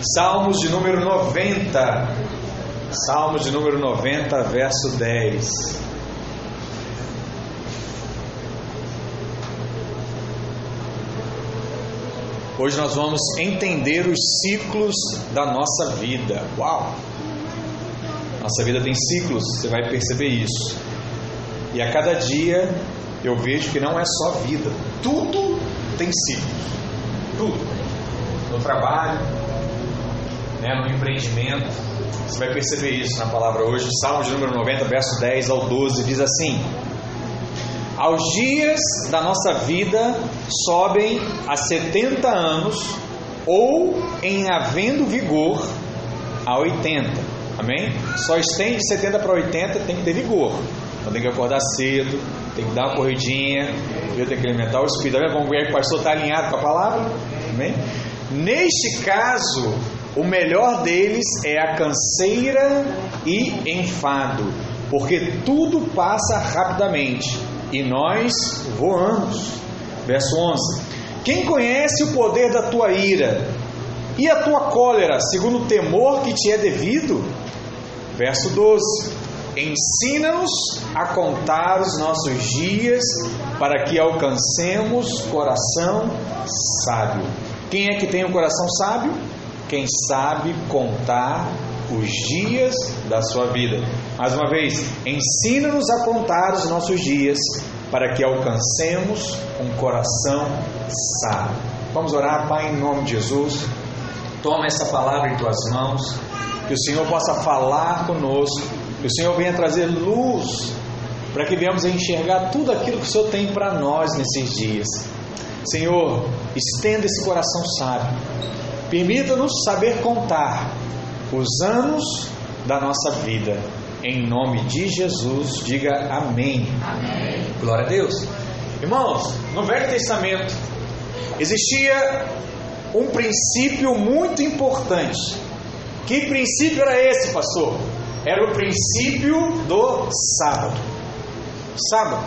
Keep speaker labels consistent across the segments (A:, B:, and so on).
A: Salmos de número 90. Salmos de número 90, verso 10. Hoje nós vamos entender os ciclos da nossa vida. Uau! Nossa vida tem ciclos, você vai perceber isso. E a cada dia eu vejo que não é só vida, tudo tem ciclos. Tudo. No trabalho, né, no empreendimento. Você vai perceber isso na palavra hoje. Salmo de número 90, verso 10 ao 12, diz assim: Aos dias da nossa vida sobem a 70 anos, ou em havendo vigor, a 80. Amém? Só estende de 70 para 80, tem que ter vigor. Então tem que acordar cedo, tem que dar uma corridinha, eu tenho que alimentar o espírito. Tá vendo como o pastor está alinhado com a palavra? Amém? Neste caso, o melhor deles é a canseira e enfado, porque tudo passa rapidamente e nós voamos. Verso 11: Quem conhece o poder da tua ira e a tua cólera, segundo o temor que te é devido? Verso 12: Ensina-nos a contar os nossos dias para que alcancemos coração sábio. Quem é que tem um coração sábio? Quem sabe contar os dias da sua vida. Mais uma vez, ensina-nos a contar os nossos dias para que alcancemos um coração sábio. Vamos orar, Pai, em nome de Jesus. Toma essa palavra em tuas mãos, que o Senhor possa falar conosco que o Senhor venha trazer luz para que venhamos a enxergar tudo aquilo que o Senhor tem para nós nesses dias. Senhor, estenda esse coração sábio. Permita-nos saber contar os anos da nossa vida. Em nome de Jesus, diga amém. amém. Glória a Deus. Irmãos, no Velho Testamento existia um princípio muito importante. Que princípio era esse, pastor? era o princípio do sábado. Sábado.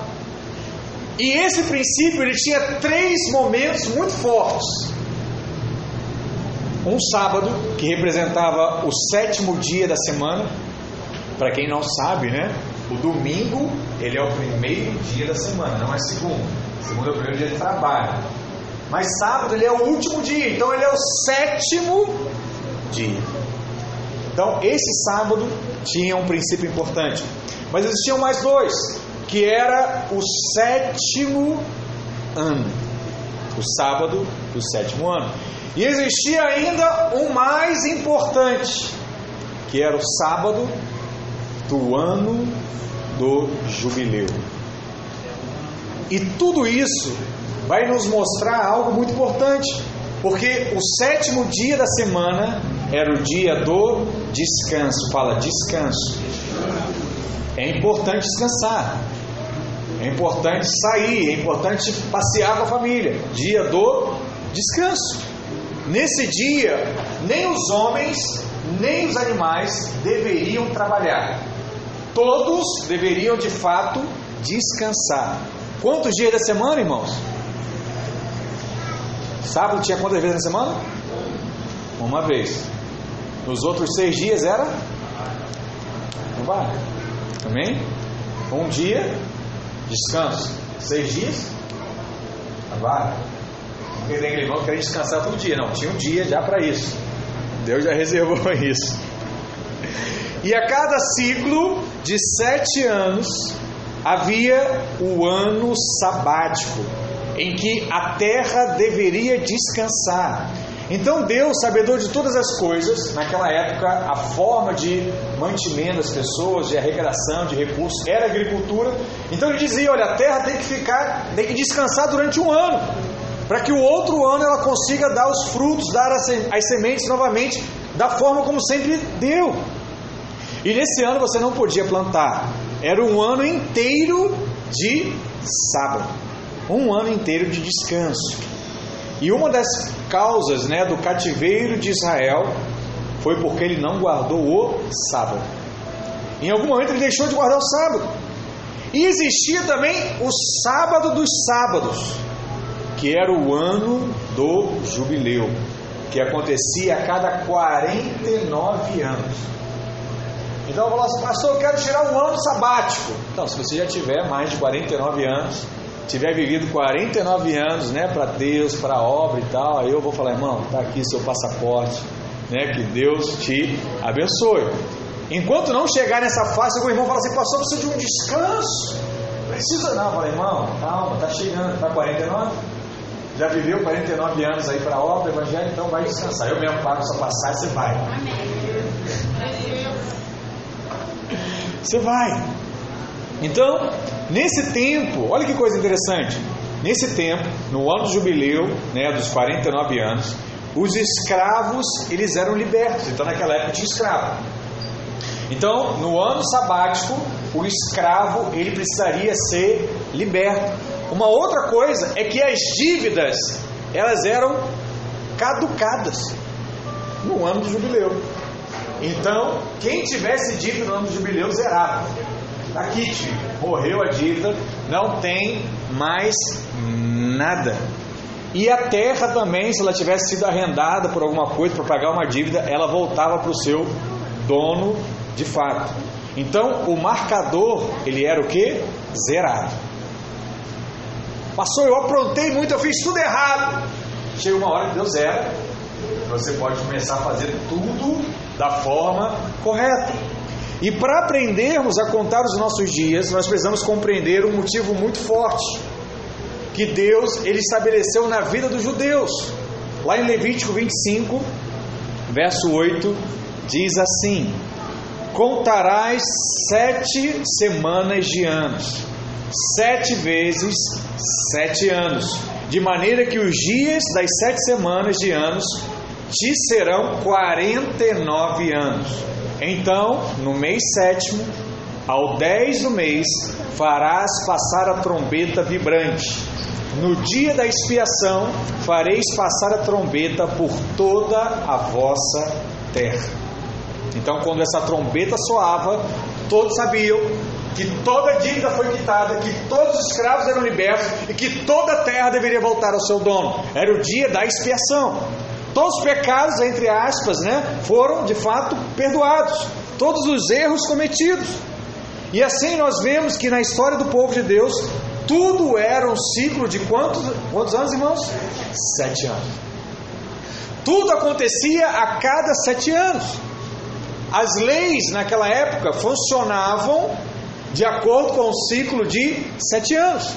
A: E esse princípio ele tinha três momentos muito fortes. Um sábado, que representava o sétimo dia da semana. Para quem não sabe, né? O domingo, ele é o primeiro dia da semana, não é segundo. Segundo é o primeiro dia de trabalho. Mas sábado, ele é o último dia, então ele é o sétimo dia. Então, esse sábado tinha um princípio importante. Mas existiam mais dois, que era o sétimo ano. O sábado do sétimo ano. E existia ainda um mais importante, que era o sábado do ano do jubileu. E tudo isso vai nos mostrar algo muito importante, porque o sétimo dia da semana era o dia do descanso. Fala descanso. É importante descansar. É importante sair, é importante passear com a família. Dia do descanso. Nesse dia, nem os homens, nem os animais deveriam trabalhar. Todos deveriam de fato descansar. Quantos dias da semana, irmãos? Sábado tinha quantas vezes na semana? Uma vez. Nos outros seis dias era? Trabalho. Amém? Um dia, descanso. Seis dias, trabalho. Porque tem aquele irmão que queria descansar todo dia. Não, tinha um dia já para isso. Deus já reservou isso. E a cada ciclo de sete anos havia o ano sabático, em que a terra deveria descansar. Então Deus, sabedor de todas as coisas, naquela época a forma de mantimento das pessoas, de arrecadação de recursos, era agricultura. Então ele dizia: olha, a terra tem que ficar, tem que descansar durante um ano, para que o outro ano ela consiga dar os frutos, dar as sementes novamente, da forma como sempre deu. E nesse ano você não podia plantar, era um ano inteiro de sábado, um ano inteiro de descanso. E uma das causas né, do cativeiro de Israel foi porque ele não guardou o sábado. Em algum momento ele deixou de guardar o sábado. E existia também o sábado dos sábados, que era o ano do jubileu. que acontecia a cada 49 anos. Então eu falo assim, pastor, eu quero tirar um ano sabático. Então, se você já tiver mais de 49 anos, tiver vivido 49 anos, né, para Deus, para a obra e tal, aí eu vou falar, irmão, tá aqui seu passaporte, né, que Deus te abençoe. Enquanto não chegar nessa fase, o irmão fala assim, pastor, precisa de um descanso. Precisa não, fala, irmão, calma, tá chegando, tá 49? Já viveu 49 anos aí para a obra, evangelho, então vai descansar. Eu mesmo pago sua passagem, você vai. Você vai. Então, nesse tempo, olha que coisa interessante. Nesse tempo, no ano do jubileu, né, dos 49 anos, os escravos, eles eram libertos. Então, naquela época tinha escravo. Então, no ano sabático, o escravo, ele precisaria ser liberto. Uma outra coisa é que as dívidas, elas eram caducadas no ano do jubileu. Então, quem tivesse dívida no ano do jubileu, zerava. Aqui, tio, morreu a dívida, não tem mais nada. E a terra também, se ela tivesse sido arrendada por alguma coisa para pagar uma dívida, ela voltava para o seu dono de fato. Então, o marcador, ele era o que? Zerado. Pastor, eu aprontei muito, eu fiz tudo errado. Chega uma hora que deu zero. Você pode começar a fazer tudo da forma correta. E para aprendermos a contar os nossos dias, nós precisamos compreender um motivo muito forte que Deus ele estabeleceu na vida dos judeus. Lá em Levítico 25, verso 8, diz assim: Contarás sete semanas de anos, sete vezes sete anos, de maneira que os dias das sete semanas de anos te serão quarenta e nove anos. Então, no mês sétimo, ao dez do mês, farás passar a trombeta vibrante. No dia da expiação, fareis passar a trombeta por toda a vossa terra. Então, quando essa trombeta soava, todos sabiam que toda dívida foi quitada, que todos os escravos eram libertos e que toda a terra deveria voltar ao seu dono. Era o dia da expiação. Todos os pecados, entre aspas, né, foram de fato perdoados. Todos os erros cometidos. E assim nós vemos que na história do povo de Deus, tudo era um ciclo de quantos, quantos anos, irmãos? Sete anos. Tudo acontecia a cada sete anos. As leis naquela época funcionavam de acordo com o ciclo de sete anos.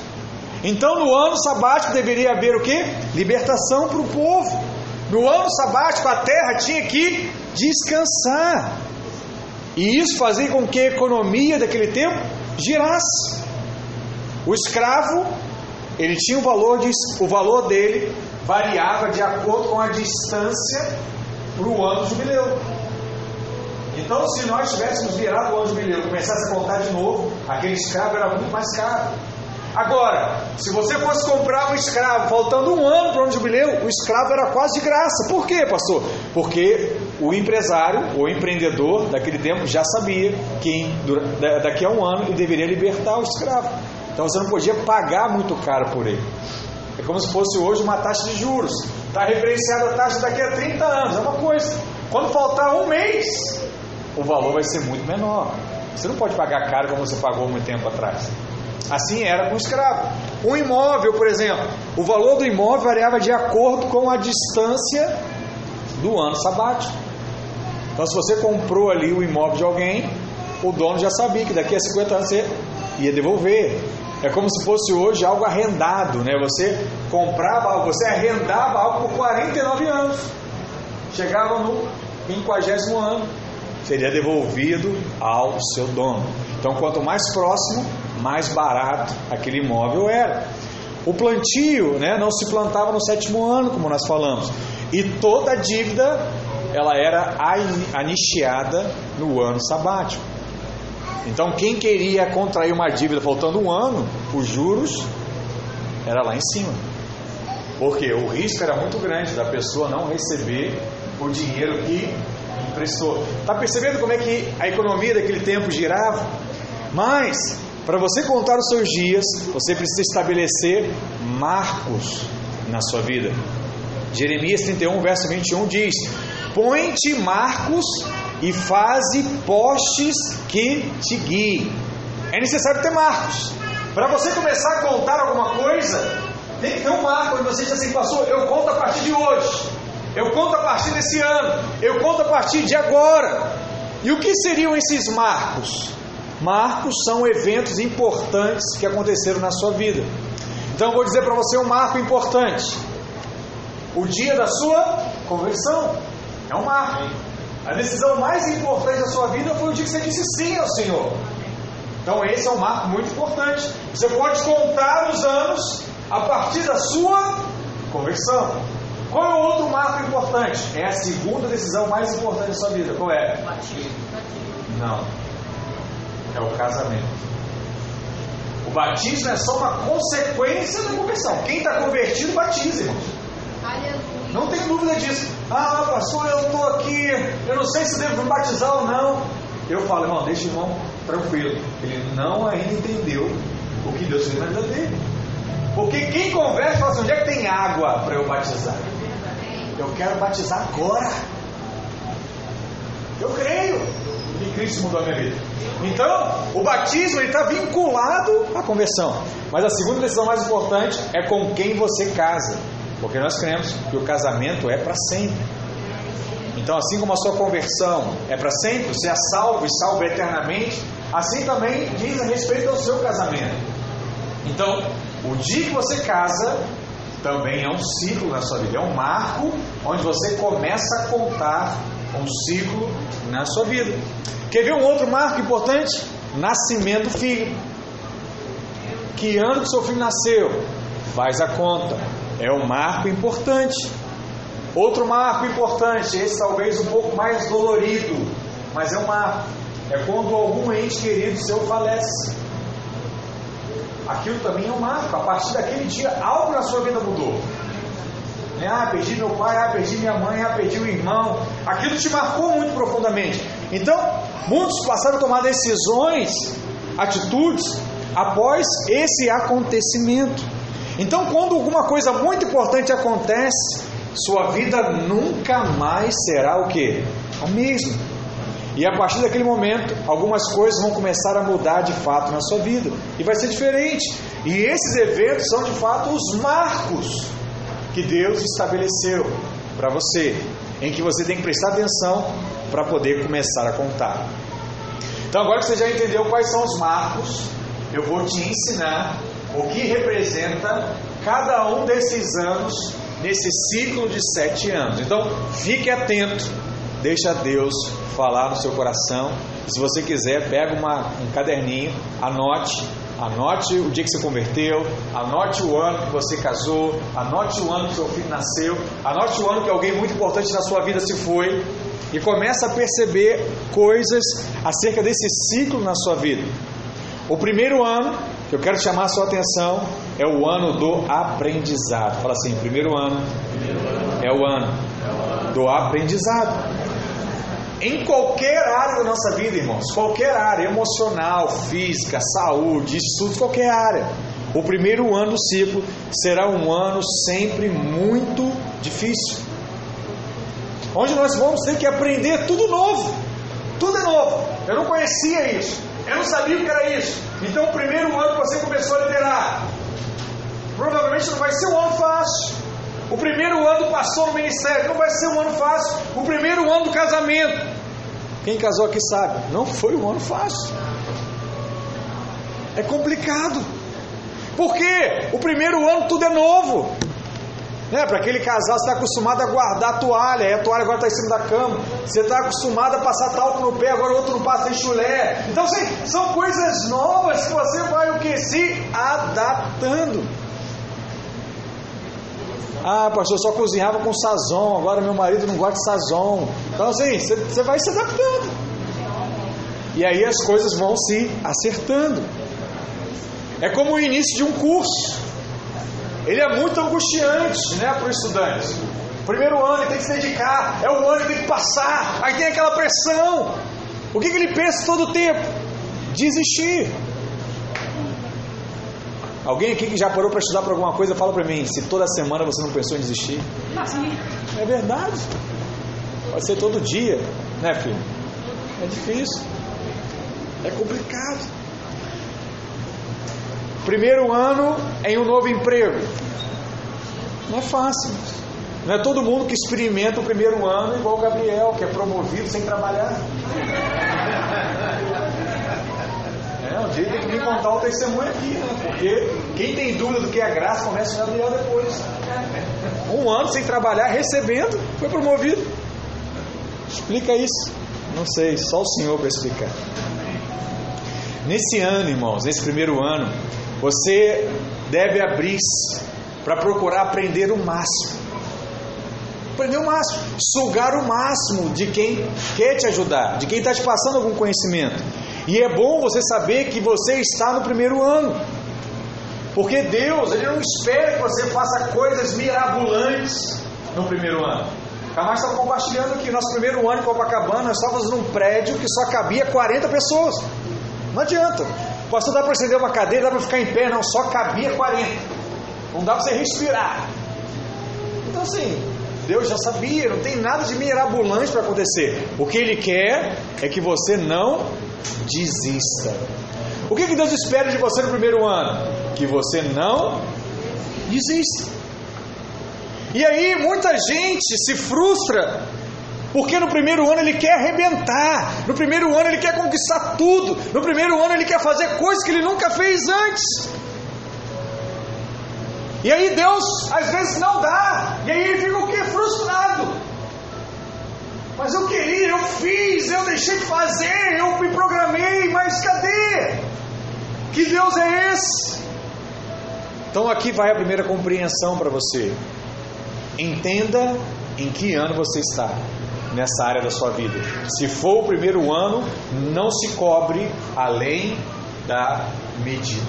A: Então, no ano sabático deveria haver o que? Libertação para o povo. No ano sabático, a terra tinha que descansar. E isso fazia com que a economia daquele tempo girasse. O escravo, ele tinha o valor, de, o valor dele variava de acordo com a distância para o ano jubileu. Então, se nós tivéssemos virado o ano jubileu e começasse a contar de novo, aquele escravo era muito mais caro. Agora, se você fosse comprar um escravo faltando um ano para o jubileu, o escravo era quase de graça. Por quê, pastor? Porque o empresário, o empreendedor daquele tempo já sabia que daqui a um ano ele deveria libertar o escravo. Então você não podia pagar muito caro por ele. É como se fosse hoje uma taxa de juros. Está referenciada a taxa daqui a 30 anos. É uma coisa. Quando faltar um mês, o valor vai ser muito menor. Você não pode pagar caro como você pagou muito tempo atrás. Assim era com o escravo. Um imóvel, por exemplo, o valor do imóvel variava de acordo com a distância do ano sabático. Então, se você comprou ali o imóvel de alguém, o dono já sabia que daqui a 50 anos você ia devolver. É como se fosse hoje algo arrendado, né? Você comprava algo, você arrendava algo por 49 anos. Chegava no 50 ano, seria devolvido ao seu dono. Então, quanto mais próximo, mais barato aquele imóvel era. O plantio né, não se plantava no sétimo ano, como nós falamos, e toda a dívida ela era anistiada no ano sabático. Então, quem queria contrair uma dívida faltando um ano, os juros era lá em cima. Porque o risco era muito grande da pessoa não receber o dinheiro que emprestou. Está percebendo como é que a economia daquele tempo girava? Mas para você contar os seus dias, você precisa estabelecer marcos na sua vida. Jeremias 31, verso 21 diz: Põe-te marcos e faze postes que te guiem. É necessário ter marcos. Para você começar a contar alguma coisa, tem que ter um marco onde você diz assim, pastor, eu conto a partir de hoje, eu conto a partir desse ano, eu conto a partir de agora. E o que seriam esses marcos? Marcos são eventos importantes que aconteceram na sua vida. Então eu vou dizer para você um marco importante. O dia da sua conversão é um marco. A decisão mais importante da sua vida foi o dia que você disse sim ao Senhor. Então esse é um marco muito importante. Você pode contar os anos a partir da sua conversão. Qual é o outro marco importante? É a segunda decisão mais importante da sua vida. Qual é? Batismo. Não. É o casamento. O batismo é só uma consequência da conversão. Quem está convertido, batiza, irmãos. Não tem dúvida disso. Ah, pastor, eu estou aqui, eu não sei se devo me batizar ou não. Eu falo, irmão, deixa o irmão tranquilo. Ele não ainda entendeu o que Deus fez na vida dele. Porque quem converte fala assim: onde é que tem água para eu batizar? Eu quero batizar agora. Eu creio que Cristo mudou a minha vida. Então, o batismo está vinculado à conversão. Mas a segunda decisão mais importante é com quem você casa. Porque nós cremos que o casamento é para sempre. Então, assim como a sua conversão é para sempre, você é salvo e salvo eternamente, assim também diz a respeito ao seu casamento. Então, o dia que você casa também é um ciclo na sua vida, é um marco onde você começa a contar um ciclo na sua vida. Quer ver um outro marco importante? Nascimento do filho. Que ano que seu filho nasceu? Faz a conta. É um marco importante. Outro marco importante, esse talvez um pouco mais dolorido, mas é um marco. É quando algum ente querido seu falece. Aquilo também é um marco. A partir daquele dia, algo na sua vida mudou. Né? Ah, perdi meu pai, ah, perdi minha mãe, ah, perdi o irmão. Aquilo te marcou muito profundamente. Então, muitos passaram a tomar decisões, atitudes, após esse acontecimento. Então, quando alguma coisa muito importante acontece, sua vida nunca mais será o que? A mesma. E a partir daquele momento, algumas coisas vão começar a mudar de fato na sua vida. E vai ser diferente. E esses eventos são de fato os marcos que Deus estabeleceu para você, em que você tem que prestar atenção para poder começar a contar. Então, agora que você já entendeu quais são os marcos, eu vou te ensinar o que representa cada um desses anos nesse ciclo de sete anos. Então, fique atento, deixa Deus falar no seu coração. Se você quiser, pega uma, um caderninho, anote Anote o dia que você converteu, anote o ano que você casou, anote o ano que seu filho nasceu, anote o ano que alguém muito importante na sua vida se foi e comece a perceber coisas acerca desse ciclo na sua vida. O primeiro ano que eu quero chamar a sua atenção é o ano do aprendizado. Fala assim: primeiro ano é o ano do aprendizado. Em qualquer área da nossa vida, irmãos, qualquer área, emocional, física, saúde, estudos, qualquer área. O primeiro ano do ciclo será um ano sempre muito difícil. Onde nós vamos ter que aprender tudo novo. Tudo é novo. Eu não conhecia isso. Eu não sabia o que era isso. Então, o primeiro ano que você começou a liderar, provavelmente não vai ser um ano fácil. O primeiro ano do pastor no ministério não vai ser um ano fácil. O primeiro ano do casamento. Quem casou aqui sabe, não foi um ano fácil. É complicado. Por quê? O primeiro ano tudo é novo. Né? Para aquele casal, você está acostumado a guardar a toalha, e a toalha agora está em cima da cama. Você está acostumado a passar talco no pé, agora o outro não passa em chulé. Então, assim, são coisas novas que você vai o que? Se adaptando. Ah, pastor, só cozinhava com sazon, agora meu marido não gosta de sazon. Então, assim, você vai se adaptando. E aí as coisas vão se acertando. É como o início de um curso. Ele é muito angustiante né, para o estudante. Primeiro ano ele tem que se dedicar, é o ano que tem que passar, aí tem aquela pressão. O que, que ele pensa todo o tempo? Desistir. Alguém aqui que já parou para estudar para alguma coisa, fala para mim, se toda semana você não pensou em desistir. É verdade. Pode ser todo dia, né, filho? É difícil. É complicado. Primeiro ano em um novo emprego. Não é fácil. Não é todo mundo que experimenta o primeiro ano igual o Gabriel, que é promovido sem trabalhar. Dia tem que me contar o testemunho aqui, né? Porque quem tem dúvida do que é graça começa o Gabriel depois. Um ano sem trabalhar, recebendo, foi promovido. Explica isso. Não sei, só o Senhor para explicar. Nesse ano, irmãos, nesse primeiro ano, você deve abrir-se para procurar aprender o máximo. Aprender o máximo, sugar o máximo de quem quer te ajudar, de quem está te passando algum conhecimento. E é bom você saber que você está no primeiro ano. Porque Deus, Ele não espera que você faça coisas mirabolantes no primeiro ano. Camacho estava compartilhando que nosso primeiro ano em Copacabana, nós estávamos num prédio que só cabia 40 pessoas. Não adianta. Pastor, dá para acender uma cadeira, dá para ficar em pé, não, só cabia 40. Não dá para você respirar. Então assim, Deus já sabia, não tem nada de mirabolante para acontecer. O que Ele quer é que você não desista. O que, que Deus espera de você no primeiro ano? Que você não desista. E aí muita gente se frustra porque no primeiro ano ele quer arrebentar, no primeiro ano ele quer conquistar tudo, no primeiro ano ele quer fazer coisas que ele nunca fez antes. E aí Deus às vezes não dá, e aí ele fica o que? Frustrado. Mas eu queria, eu fiz, eu deixei de fazer, eu me programei, mas cadê? Que Deus é esse? Então aqui vai a primeira compreensão para você. Entenda em que ano você está nessa área da sua vida. Se for o primeiro ano, não se cobre além da medida.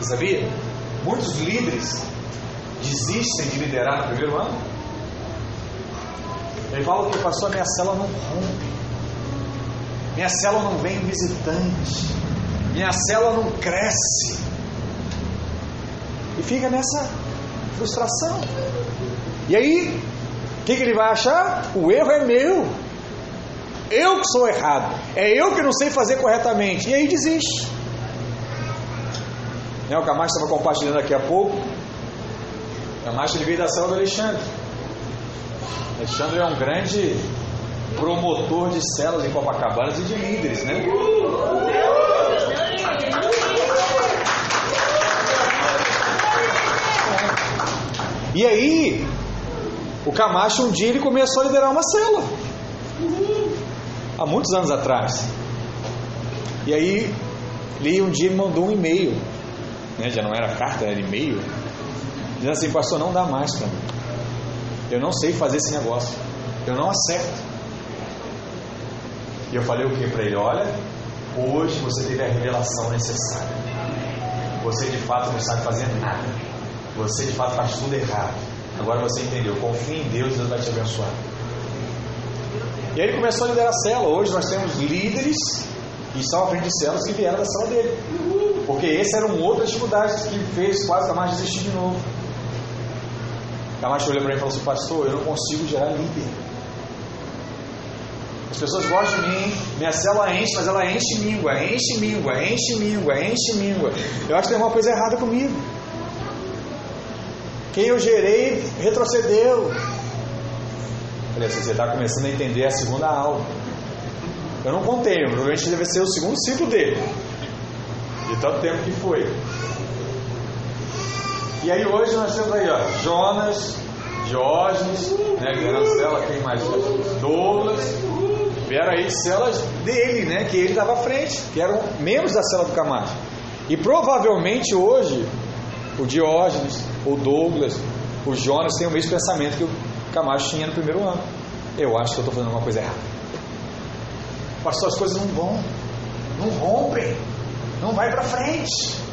A: Sabia? Muitos líderes desistem de liderar no primeiro ano. Ele fala que pastor, minha célula não rompe. Minha célula não vem visitante. Minha célula não cresce. E fica nessa frustração. E aí, o que, que ele vai achar? O erro é meu. Eu que sou errado. É eu que não sei fazer corretamente. E aí desiste. Né, o Camacho estava compartilhando aqui a pouco. O Camacho ele veio da do Alexandre. Alexandre é um grande promotor de células em Copacabana e de líderes, né? E aí, o Camacho um dia ele começou a liderar uma célula. Há muitos anos atrás. E aí, ele um dia me mandou um e-mail. Né? Já não era carta, era e-mail. Dizendo assim, pastor, não dá mais para mim. Eu não sei fazer esse negócio. Eu não acerto. E eu falei o que para ele? Olha, hoje você teve a revelação necessária. Você de fato não sabe fazer nada. Você de fato faz tudo errado. Agora você entendeu. Confie em Deus, Deus vai te abençoar. E aí ele começou a liderar a célula. Hoje nós temos líderes que estão à frente de células que vieram da célula dele. Porque esse era uma outra dificuldade que fez quase Camacho desistir de novo. Camacho olhou para mim e falou assim: Pastor, eu não consigo gerar líder. As pessoas gostam de mim, minha célula enche, mas ela enche míngua, enche míngua, enche míngua, enche míngua. Eu acho que tem uma coisa errada comigo. Quem eu gerei retrocedeu. Falei assim, você está começando a entender a segunda aula. Eu não contei, provavelmente deve ser o segundo ciclo dele. De tanto tempo que foi. E aí hoje nós temos aí, ó, Jonas, Diógenes, né, cela, quem mais? Douglas, vieram aí de celas dele, né, que ele estava à frente, que eram membros da cela do Camacho. E provavelmente hoje, o Diógenes, o Douglas, o Jonas têm o mesmo pensamento que o Camacho tinha no primeiro ano. Eu acho que eu estou fazendo alguma coisa errada. Pastor, as coisas não vão, não rompem, não vai para frente.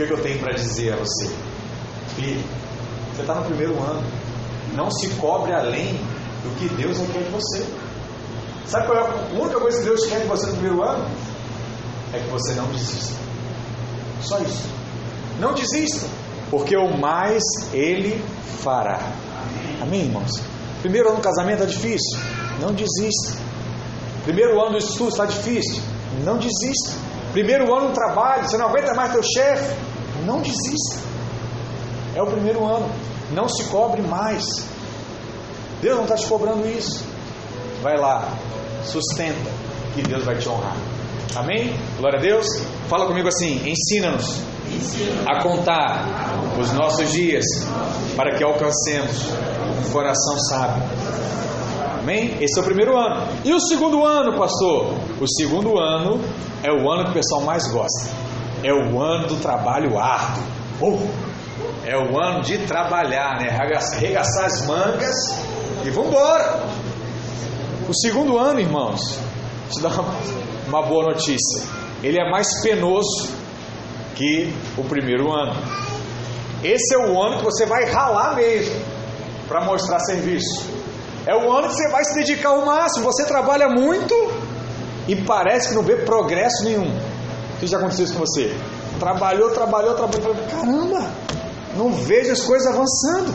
A: Que, é que eu tenho para dizer a você? Filho, você está no primeiro ano. Não se cobre além do que Deus requer de você. Sabe qual é a única coisa que Deus quer de você no primeiro ano? É que você não desista. Só isso. Não desista. porque o mais ele fará. Amém, irmãos? Primeiro ano do casamento está difícil? Não desista. Primeiro ano do estudo está difícil? Não desista. Primeiro ano do trabalho, você não aguenta mais teu chefe? Não desista. É o primeiro ano. Não se cobre mais. Deus não está te cobrando isso. Vai lá, sustenta, que Deus vai te honrar. Amém? Glória a Deus. Fala comigo assim: ensina-nos a contar os nossos dias para que alcancemos um coração sábio. Amém? Esse é o primeiro ano. E o segundo ano, pastor? O segundo ano é o ano que o pessoal mais gosta. É o ano do trabalho árduo. Uh, é o ano de trabalhar, né? Arregaçar as mangas e vamos embora. O segundo ano, irmãos, te uma, uma boa notícia. Ele é mais penoso que o primeiro ano. Esse é o ano que você vai ralar mesmo para mostrar serviço. É o ano que você vai se dedicar ao máximo. Você trabalha muito e parece que não vê progresso nenhum. Que já aconteceu isso com você? Trabalhou, trabalhou, trabalhou. Caramba, não vejo as coisas avançando.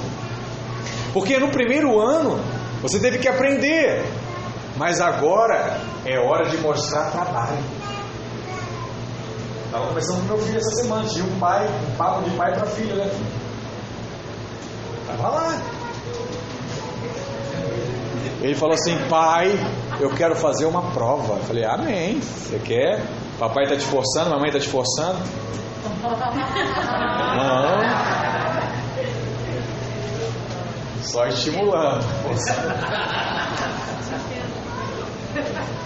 A: Porque no primeiro ano você teve que aprender, mas agora é hora de mostrar trabalho. Estava conversando com meu filho essa semana, tinha um pai, um papo de pai para filho, né? Estava lá. Ele falou assim, pai, eu quero fazer uma prova. Eu falei, amém. Você quer? Papai está te forçando, mamãe está te forçando? Não. Só estimulando.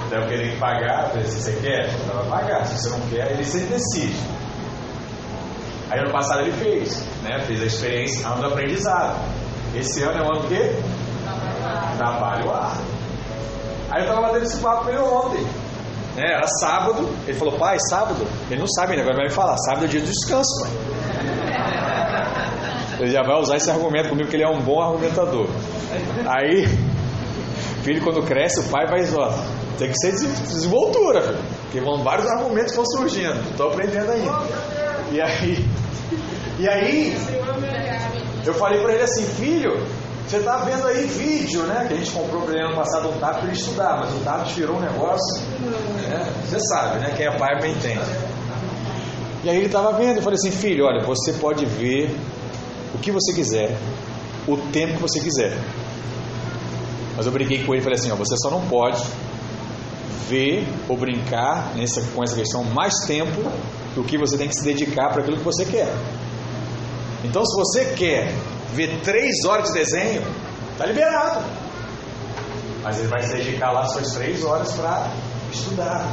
A: Então queria pagar, se você quer, então vai pagar. Se você não quer, ele sempre decide. Aí ano passado ele fez, né? Fez a experiência, ano do aprendizado. Esse ano é o ano do quê? Trabalho árduo. Aí eu estava batendo esse papo com ele ontem. Né? Era sábado, ele falou, pai, sábado? Ele não sabe ainda, agora vai me falar, sábado é dia do descanso, pai. Ele já vai usar esse argumento comigo, que ele é um bom argumentador. Aí, filho, quando cresce, o pai vai, ó, tem que ser desenvoltura, filho, porque vão vários argumentos que vão surgindo. Estou aprendendo ainda. E aí, e aí, eu falei para ele assim, filho, você está vendo aí vídeo, né? Que a gente comprou para ele ano passado um tablet para ele estudar, mas o tablet virou um negócio. Né? Você sabe, né? Quem é pai me entende. E aí ele estava vendo, eu falei assim, filho, olha, você pode ver o que você quiser, o tempo que você quiser. Mas eu briguei com ele e falei assim: ó, você só não pode ver ou brincar nessa, com essa questão mais tempo do que você tem que se dedicar para aquilo que você quer. Então, se você quer ver três horas de desenho, está liberado. Mas ele vai se dedicar lá suas três horas para estudar.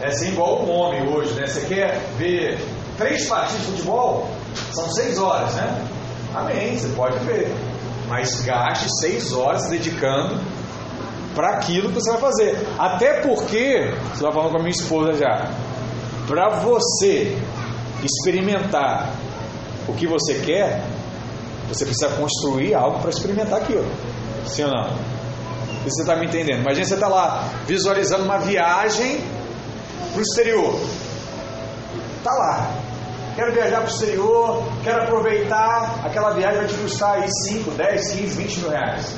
A: É assim igual o homem hoje, né? Você quer ver três partidas de futebol? São seis horas, né? Amém, você pode ver. Mas gaste seis horas se dedicando para aquilo que você vai fazer. Até porque, vai falando com a minha esposa já, para você experimentar o que você quer, você precisa construir algo para experimentar aquilo. Sim ou não? Você está me entendendo? Imagina você está lá visualizando uma viagem para o exterior. Está lá quero viajar para o exterior, quero aproveitar, aquela viagem vai te custar aí 5, 10, 15, 20 mil reais.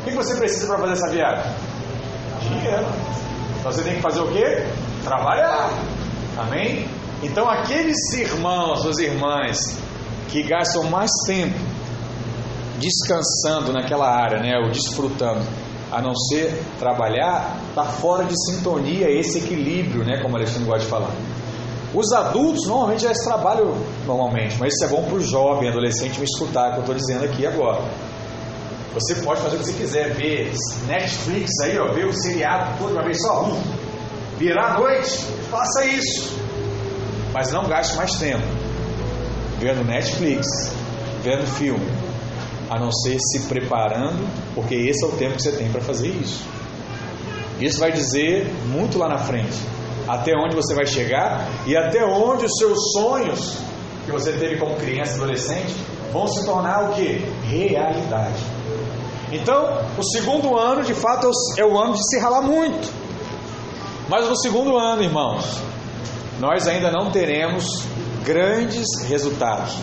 A: O que você precisa para fazer essa viagem? Dinheiro. Então você tem que fazer o quê? Trabalhar. Amém? Então aqueles irmãos, as irmãs que gastam mais tempo descansando naquela área, né, ou desfrutando, a não ser trabalhar, está fora de sintonia esse equilíbrio, né, como o Alexandre gosta de falar. Os adultos normalmente já trabalham normalmente, mas isso é bom para o jovem, adolescente me escutar o que eu estou dizendo aqui agora. Você pode fazer o que você quiser, ver Netflix aí, ó, ver o seriado todo uma vez só, um, virar a noite, faça isso. Mas não gaste mais tempo vendo Netflix, vendo filme, a não ser se preparando, porque esse é o tempo que você tem para fazer isso. Isso vai dizer muito lá na frente até onde você vai chegar e até onde os seus sonhos que você teve como criança adolescente vão se tornar o que? Realidade. Então, o segundo ano, de fato, é o ano de se ralar muito. Mas no segundo ano, irmãos, nós ainda não teremos grandes resultados.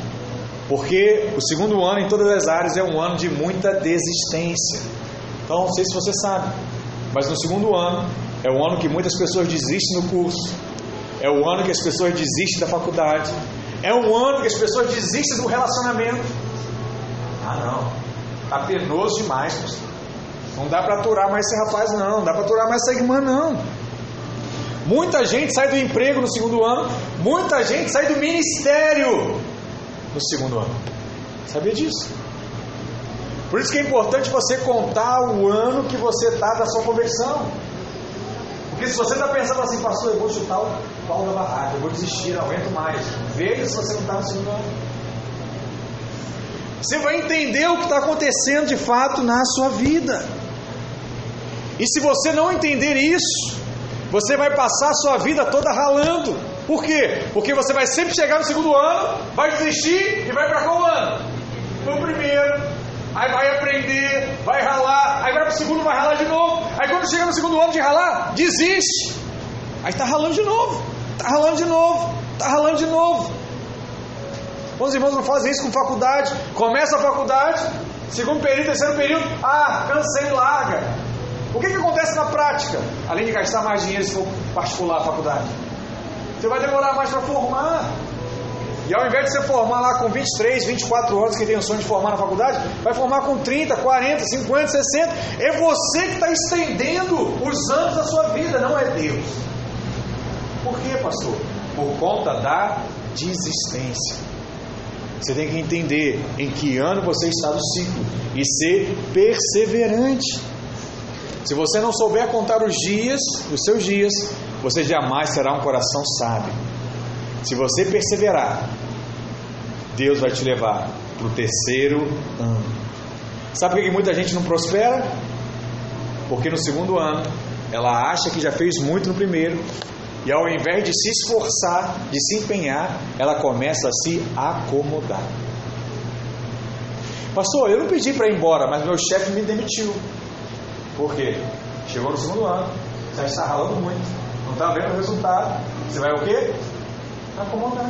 A: Porque o segundo ano, em todas as áreas, é um ano de muita desistência. Então, não sei se você sabe, mas no segundo ano é o ano que muitas pessoas desistem no curso, é o ano que as pessoas desistem da faculdade, é o ano que as pessoas desistem do relacionamento. Ah, não, está penoso demais, pastor. Não dá para aturar mais esse rapaz, não, não dá para aturar mais essa irmã, não. Muita gente sai do emprego no segundo ano, muita gente sai do ministério no segundo ano. Sabia disso? Por isso que é importante você contar o ano que você está da sua conversão. Porque se você está pensando assim, pastor, eu vou chutar o pau da barraca, eu vou desistir, não aguento mais. Veja se você não está no segundo ano. Você vai entender o que está acontecendo de fato na sua vida. E se você não entender isso, você vai passar a sua vida toda ralando. Por quê? Porque você vai sempre chegar no segundo ano, vai desistir e vai para qual ano? No primeiro, aí vai aprender, vai ralar, aí vai para o segundo, vai ralar de novo. Aí quando chega no segundo ano de ralar, desiste. Aí está ralando de novo, está ralando de novo, está ralando de novo. Os irmãos não fazem isso com faculdade. Começa a faculdade, segundo período, terceiro período, ah, cansei, larga. O que, que acontece na prática? Além de gastar mais dinheiro se for particular a faculdade. Você vai demorar mais para formar. E ao invés de você formar lá com 23, 24 anos, que tem o sonho de formar na faculdade, vai formar com 30, 40, 50, 60. É você que está estendendo os anos da sua vida, não é Deus. Por quê, pastor? Por conta da desistência. Você tem que entender em que ano você está no ciclo e ser perseverante. Se você não souber contar os dias, os seus dias, você jamais terá um coração sábio. Se você perseverar, Deus vai te levar para o terceiro ano. Sabe por que muita gente não prospera? Porque no segundo ano ela acha que já fez muito no primeiro e ao invés de se esforçar, de se empenhar, ela começa a se acomodar. Pastor, eu não pedi para ir embora, mas meu chefe me demitiu. Por quê? Chegou no segundo ano, já está ralando muito, não está vendo o resultado. Você vai o quê? Acomodar.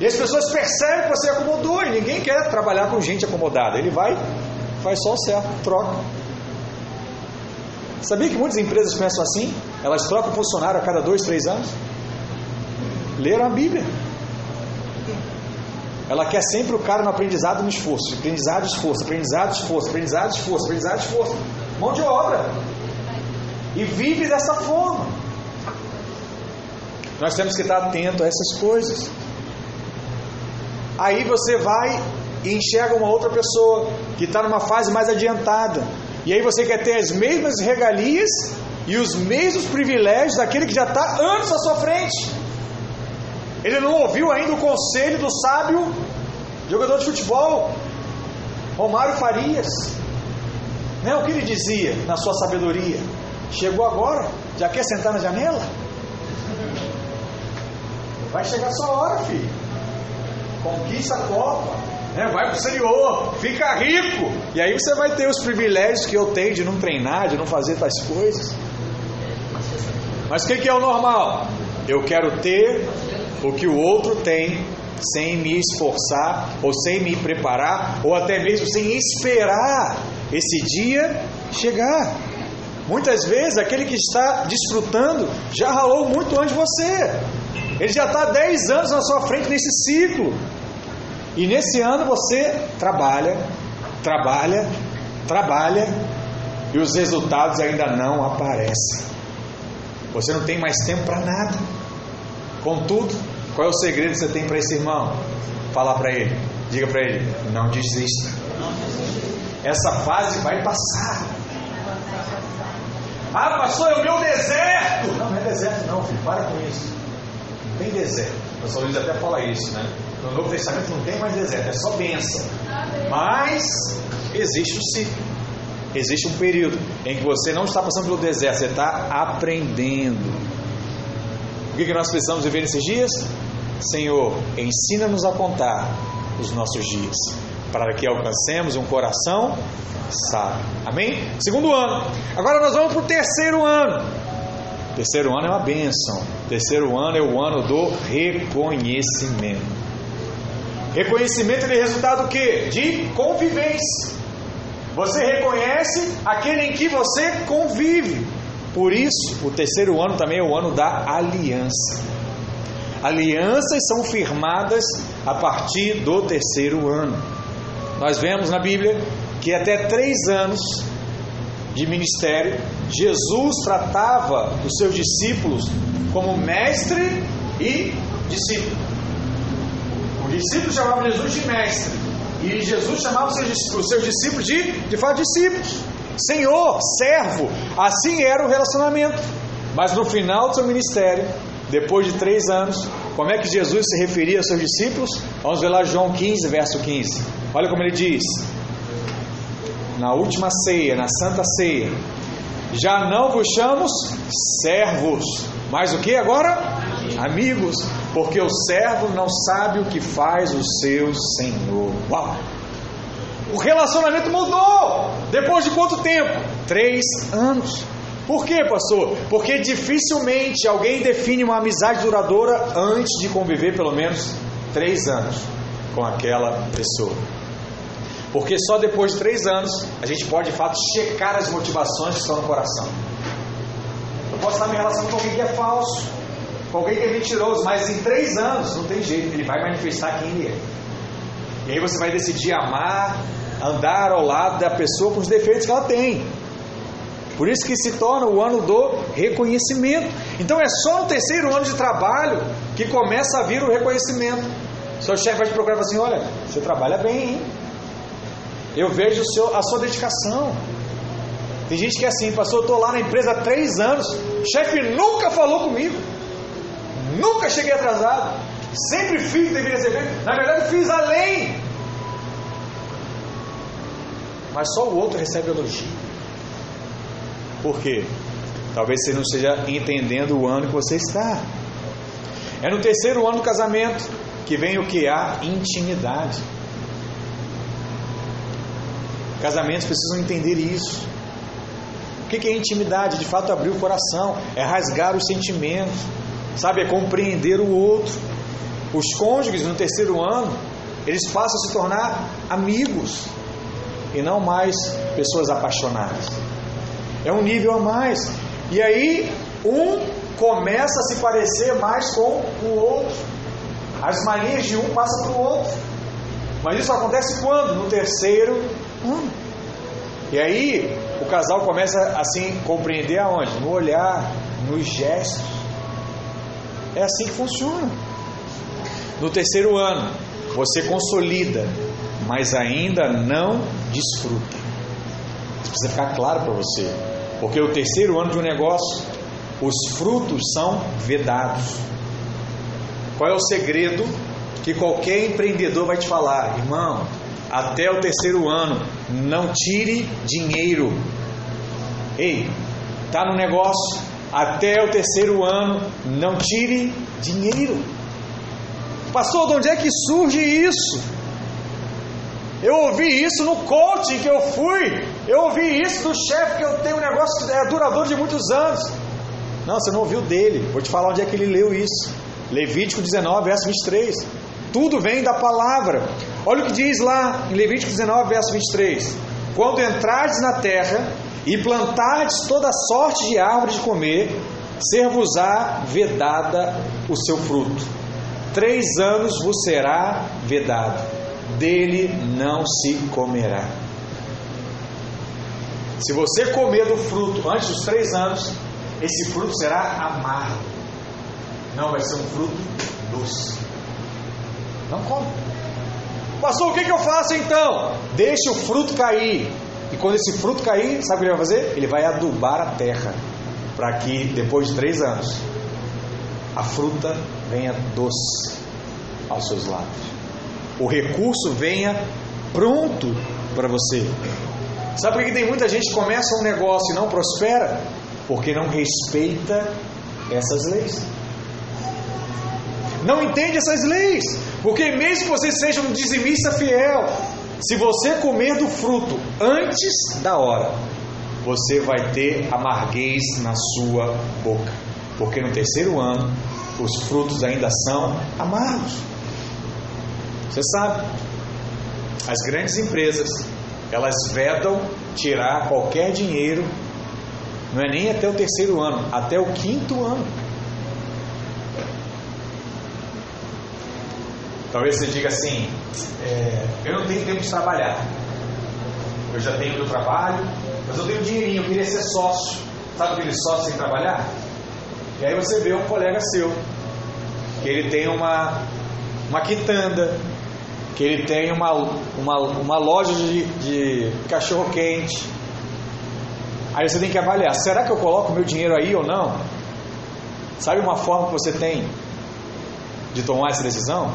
A: E as pessoas percebem que você acomodou e ninguém quer trabalhar com gente acomodada. Ele vai, faz só o certo, troca. Sabia que muitas empresas começam assim? Elas trocam funcionário a cada dois, três anos? Leram a Bíblia. Ela quer sempre o cara no aprendizado no esforço, aprendizado, esforço, aprendizado, esforço, aprendizado, esforço, aprendizado, esforço. Mão de obra. E vive dessa forma. Nós temos que estar atento a essas coisas. Aí você vai e enxerga uma outra pessoa que está numa fase mais adiantada. E aí você quer ter as mesmas regalias e os mesmos privilégios daquele que já está anos à sua frente. Ele não ouviu ainda o conselho do sábio jogador de futebol, Romário Farias. Né? O que ele dizia na sua sabedoria? Chegou agora? Já quer sentar na janela? Vai chegar sua hora, filho. Conquista a Copa. Né? Vai para o exterior, fica rico. E aí você vai ter os privilégios que eu tenho de não treinar, de não fazer tais coisas. Mas o que, que é o normal? Eu quero ter o que o outro tem sem me esforçar, ou sem me preparar, ou até mesmo sem esperar esse dia chegar. Muitas vezes aquele que está desfrutando já ralou muito antes de você. Ele já está 10 anos na sua frente nesse ciclo. E nesse ano você trabalha, trabalha, trabalha e os resultados ainda não aparecem. Você não tem mais tempo para nada. Contudo, qual é o segredo que você tem para esse irmão? Fala para ele, diga para ele: não desista. Essa fase vai passar. Ah, pastor, é o meu deserto. Não, não é deserto, não, filho. Para com isso. Não tem deserto. O pastor Luiz até fala isso, né? No Novo Testamento não tem mais deserto, é só bênção. Mas existe um ciclo. Existe um período em que você não está passando pelo deserto, você está aprendendo. O que, nós precisamos viver nesses dias? Senhor, ensina-nos a contar os nossos dias, para que alcancemos um coração sábio. Amém? Segundo ano. Agora nós vamos para o terceiro ano. Terceiro ano é uma bênção. Terceiro ano é o ano do reconhecimento. Reconhecimento é resultado do quê? De convivência. Você reconhece aquele em que você convive. Por isso, o terceiro ano também é o ano da aliança. Alianças são firmadas a partir do terceiro ano. Nós vemos na Bíblia que até três anos de ministério, Jesus tratava os seus discípulos como mestre e discípulo. Os discípulos chamavam Jesus de mestre e Jesus chamava os seus, discípulos de, de fato, discípulos. Senhor, servo, assim era o relacionamento. Mas no final do seu ministério, depois de três anos, como é que Jesus se referia aos seus discípulos? Vamos ver lá João 15, verso 15. Olha como ele diz: na última ceia, na santa ceia, já não vos chamos servos, mas o que agora? Amigos, porque o servo não sabe o que faz o seu senhor. Uau! O relacionamento mudou. Depois de quanto tempo? Três anos. Por quê, pastor? Porque dificilmente alguém define uma amizade duradoura antes de conviver pelo menos três anos com aquela pessoa. Porque só depois de três anos a gente pode de fato checar as motivações que estão no coração. Eu posso estar me relacionando com alguém que é falso, com alguém que é mentiroso, mas em três anos não tem jeito, ele vai manifestar quem ele é. E aí você vai decidir amar, andar ao lado da pessoa com os defeitos que ela tem. Por isso que se torna o ano do reconhecimento. Então é só no terceiro ano de trabalho que começa a vir o reconhecimento. Seu chefe vai te procurar e assim: olha, você trabalha bem, hein? Eu vejo seu, a sua dedicação. Tem gente que é assim, pastor, eu estou lá na empresa há três anos, o chefe nunca falou comigo, nunca cheguei atrasado, sempre fiz o que deveria ser na verdade fiz além. Mas só o outro recebe elogio. Por quê? Talvez você não esteja entendendo o ano que você está. É no terceiro ano do casamento que vem o que? A intimidade. Casamentos precisam entender isso. O que é intimidade? De fato, abrir o coração, é rasgar os sentimentos, sabe? É compreender o outro. Os cônjuges no terceiro ano, eles passam a se tornar amigos e não mais pessoas apaixonadas. É um nível a mais. E aí, um começa a se parecer mais com o outro. As manias de um passam para o outro. Mas isso acontece quando? No terceiro ano. E aí o casal começa assim compreender aonde? No olhar, nos gestos. É assim que funciona. No terceiro ano, você consolida, mas ainda não desfruta. Isso precisa ficar claro para você. Porque o terceiro ano de um negócio, os frutos são vedados. Qual é o segredo que qualquer empreendedor vai te falar, irmão, até o terceiro ano, não tire dinheiro. Ei, tá no negócio, até o terceiro ano, não tire dinheiro. Pastor, de onde é que surge isso? Eu ouvi isso no coaching que eu fui. Eu ouvi isso do chefe que eu tenho um negócio que é duradouro de muitos anos. Não, você não ouviu dele. Vou te falar onde é que ele leu isso. Levítico 19, verso 23. Tudo vem da palavra. Olha o que diz lá em Levítico 19, verso 23. Quando entrardes na terra e plantardes toda sorte de árvore de comer, ser-vos-á vedada o seu fruto. Três anos vos será vedado, dele não se comerá. Se você comer do fruto antes dos três anos, esse fruto será amargo. Não vai ser um fruto doce. Não come. Pastor, o que, que eu faço então? Deixe o fruto cair. E quando esse fruto cair, sabe o que ele vai fazer? Ele vai adubar a terra. Para que depois de três anos, a fruta venha doce aos seus lábios. O recurso venha pronto para você. Sabe por que tem muita gente que começa um negócio e não prospera? Porque não respeita essas leis não entende essas leis. Porque mesmo que você seja um dizimista fiel, se você comer do fruto antes da hora, você vai ter amarguez na sua boca. Porque no terceiro ano, os frutos ainda são amargos. Você sabe, as grandes empresas, elas vedam tirar qualquer dinheiro, não é nem até o terceiro ano, até o quinto ano. Talvez você diga assim: é, eu não tenho tempo de trabalhar, eu já tenho meu trabalho, mas eu tenho dinheirinho, eu queria ser sócio. Sabe aquele sócio sem trabalhar? E aí você vê um colega seu, que ele tem uma, uma quitanda, que ele tem uma, uma, uma loja de, de cachorro quente. Aí você tem que avaliar: será que eu coloco meu dinheiro aí ou não? Sabe uma forma que você tem de tomar essa decisão?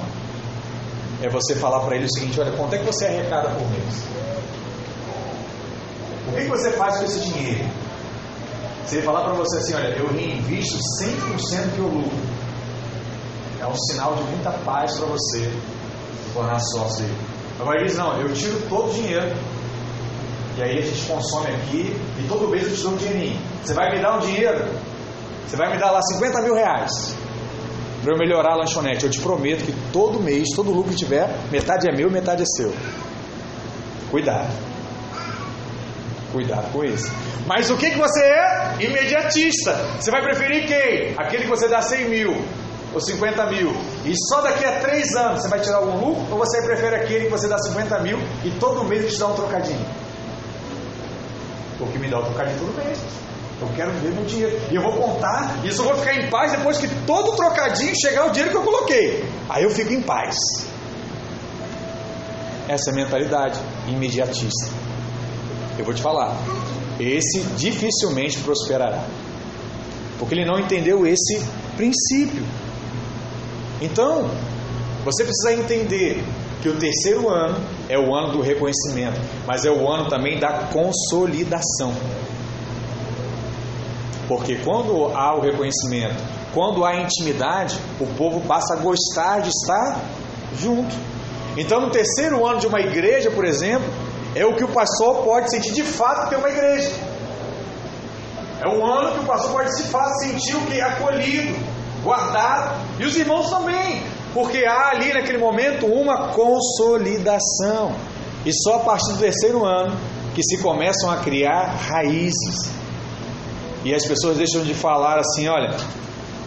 A: é você falar para ele o seguinte: olha, quanto é que você arrecada por mês? O que, você faz com esse dinheiro? Se ele falar para você assim: olha, eu reinvisto 100% que eu lucro, é um sinal de muita paz para você tornar sócio dele. Agora diz: não, eu tiro todo o dinheiro. E aí a gente consome aqui e todo mês eu te dou um dinheirinho. Você vai me dar um dinheiro? Você vai me dar lá 50 mil reais para eu melhorar a lanchonete. Eu te prometo que todo mês, todo lucro que tiver, metade é meu, metade é seu. Cuidado. Cuidado com isso. Mas o que, que você é? Imediatista. Você vai preferir quem? Aquele que você dá 100 mil ou 50 mil. E só daqui a 3 anos você vai tirar algum lucro? Ou você prefere aquele que você dá 50 mil e todo mês ele te dá um trocadinho? O que me dá um trocadinho todo mês. Eu quero ver meu dinheiro. E eu vou contar, e eu só vou ficar em paz depois que todo trocadinho chegar o dinheiro que eu coloquei. Aí eu fico em paz. Essa é a mentalidade imediatista. Eu vou te falar. Esse dificilmente prosperará. Porque ele não entendeu esse princípio. Então, você precisa entender que o terceiro ano é o ano do reconhecimento, mas é o ano também da consolidação. Porque quando há o reconhecimento, quando há intimidade, o povo passa a gostar de estar junto. Então, no terceiro ano de uma igreja, por exemplo, é o que o pastor pode sentir de fato ter uma igreja. É um ano que o pastor pode de fato sentir o que é acolhido, guardado, e os irmãos também, porque há ali naquele momento uma consolidação. E só a partir do terceiro ano que se começam a criar raízes. E as pessoas deixam de falar assim: olha,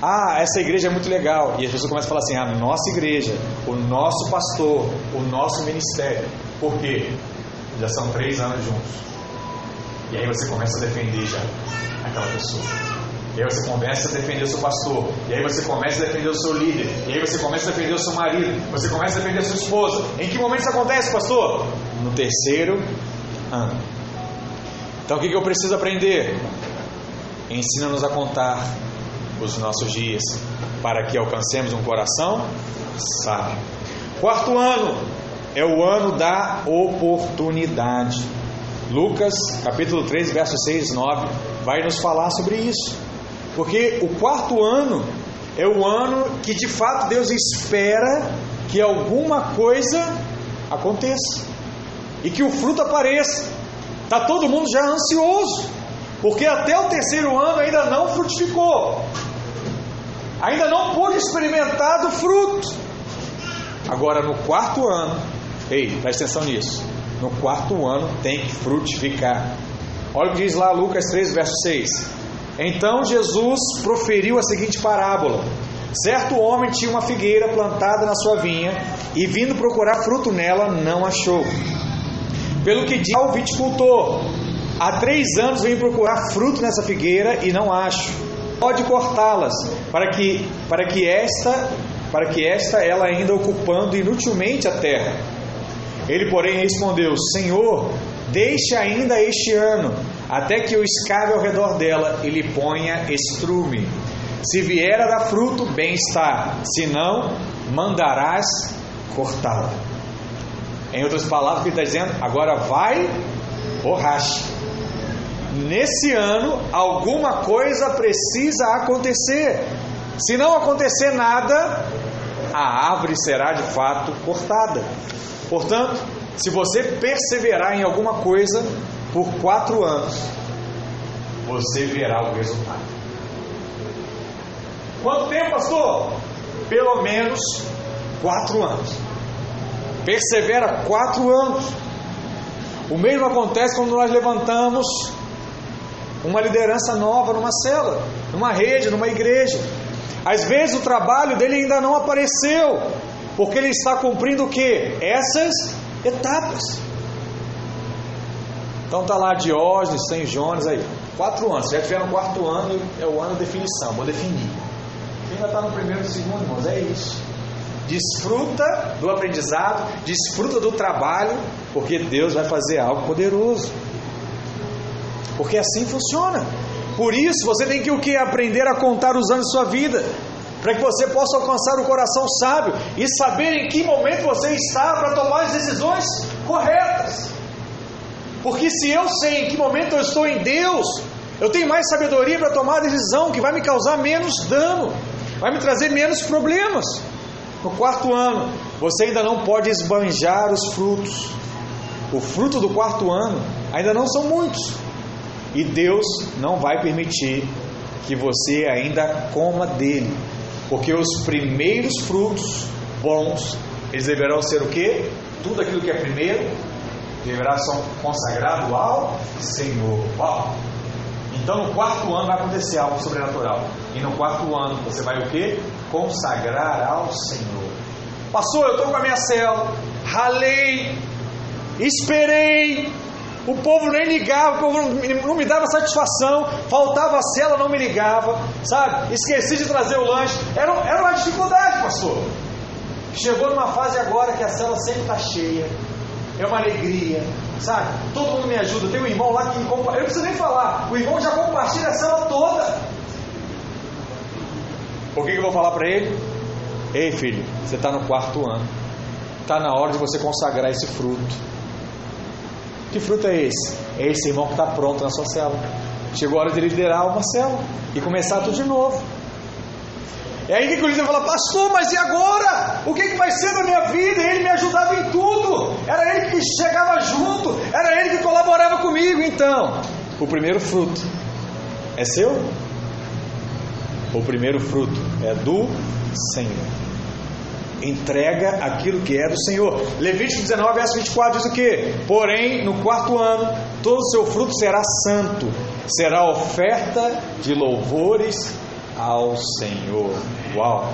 A: ah, essa igreja é muito legal. E as pessoas começam a falar assim: a nossa igreja, o nosso pastor, o nosso ministério. Por quê? Já são três anos juntos. E aí você começa a defender já aquela pessoa. E aí você começa a defender o seu pastor. E aí você começa a defender o seu líder. E aí você começa a defender o seu marido. Você começa a defender a sua esposa. Em que momento isso acontece, pastor? No terceiro ano. Então o que eu preciso aprender? Ensina-nos a contar os nossos dias, para que alcancemos um coração sábio. Quarto ano é o ano da oportunidade. Lucas, capítulo 3, versos 6 e 9, vai nos falar sobre isso. Porque o quarto ano é o ano que de fato Deus espera que alguma coisa aconteça e que o fruto apareça. Está todo mundo já ansioso. Porque até o terceiro ano ainda não frutificou. Ainda não pôde experimentar do fruto. Agora no quarto ano, ei, presta atenção nisso. No quarto ano tem que frutificar. Olha o que diz lá Lucas 3, verso 6. Então Jesus proferiu a seguinte parábola: Certo homem tinha uma figueira plantada na sua vinha e, vindo procurar fruto nela, não achou. Pelo que disse ao viticultor: Há três anos venho procurar fruto nessa figueira e não acho. Pode cortá-las, para que, para que esta, para que esta ela ainda ocupando inutilmente a terra. Ele, porém, respondeu: Senhor, deixe ainda este ano, até que eu escave ao redor dela e lhe ponha estrume. Se vier a dar fruto, bem está, se não, mandarás cortá-la. Em outras palavras, ele está dizendo? Agora vai, borracha nesse ano alguma coisa precisa acontecer. Se não acontecer nada, a árvore será de fato cortada. Portanto, se você perseverar em alguma coisa por quatro anos, você verá o resultado. Quanto tempo, pastor? Pelo menos quatro anos. Persevera quatro anos. O mesmo acontece quando nós levantamos uma liderança nova numa cela, numa rede, numa igreja. Às vezes o trabalho dele ainda não apareceu, porque ele está cumprindo o que? Essas etapas. Então tá lá Diógenes, Sem Jones aí. Quatro anos. Já tiver no quarto ano, é o ano de definição. Vou definir. Quem ainda está no primeiro e segundo, irmãos, é isso. Desfruta do aprendizado, desfruta do trabalho, porque Deus vai fazer algo poderoso. Porque assim funciona. Por isso você tem que o que aprender a contar os anos de sua vida, para que você possa alcançar o coração sábio e saber em que momento você está para tomar as decisões corretas. Porque se eu sei em que momento eu estou em Deus, eu tenho mais sabedoria para tomar a decisão que vai me causar menos dano, vai me trazer menos problemas. No quarto ano, você ainda não pode esbanjar os frutos. O fruto do quarto ano ainda não são muitos. E Deus não vai permitir que você ainda coma dele. Porque os primeiros frutos bons, eles deverão ser o quê? Tudo aquilo que é primeiro deverá ser consagrado ao Senhor. Uau. Então no quarto ano vai acontecer algo sobrenatural. E no quarto ano você vai o quê? Consagrar ao Senhor. Pastor, eu estou com a minha célula, ralei, esperei, o povo nem ligava, o povo não me dava satisfação, faltava a cela, não me ligava, sabe? Esqueci de trazer o lanche. Era, era uma dificuldade, pastor. Chegou numa fase agora que a cela sempre está cheia, é uma alegria, sabe? Todo mundo me ajuda. Tem um irmão lá que compartilha, eu não preciso nem falar, o irmão já compartilha a cela toda. O que, que eu vou falar para ele? Ei filho, você está no quarto ano, está na hora de você consagrar esse fruto. Que fruto é esse? É esse irmão que está pronto na sua célula. Chegou a hora de liderar uma célula e começar tudo de novo. É aí que o líder fala, pastor, mas e agora? O que, que vai ser da minha vida? Ele me ajudava em tudo, era ele que chegava junto, era ele que colaborava comigo. Então, o primeiro fruto é seu? O primeiro fruto é do Senhor entrega aquilo que é do Senhor. Levítico 19, verso 24 diz o que? Porém, no quarto ano, todo o seu fruto será santo, será oferta de louvores ao Senhor. Uau!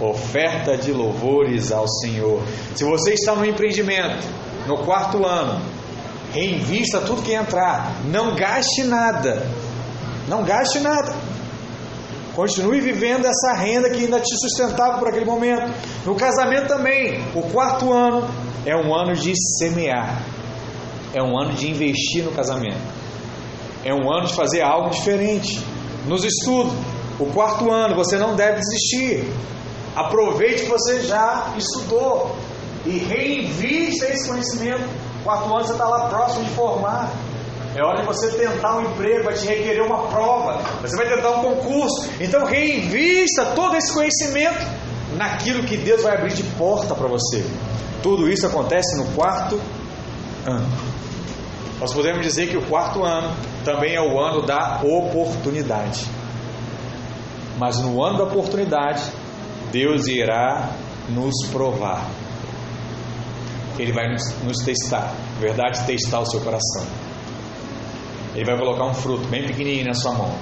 A: Oferta de louvores ao Senhor. Se você está no empreendimento, no quarto ano, reinvista tudo que entrar, não gaste nada. Não gaste nada. Continue vivendo essa renda que ainda te sustentava por aquele momento. No casamento também, o quarto ano é um ano de semear, é um ano de investir no casamento, é um ano de fazer algo diferente. Nos estudos, o quarto ano você não deve desistir. Aproveite que você já estudou e reinvista esse conhecimento. Quarto ano você está lá próximo de formar. É hora de você tentar um emprego, vai te requerer uma prova, você vai tentar um concurso. Então reinvista todo esse conhecimento naquilo que Deus vai abrir de porta para você. Tudo isso acontece no quarto ano. Nós podemos dizer que o quarto ano também é o ano da oportunidade. Mas no ano da oportunidade, Deus irá nos provar. Ele vai nos, testar. Verdade, testar o seu coração. Ele vai colocar um fruto bem pequenininho na sua mão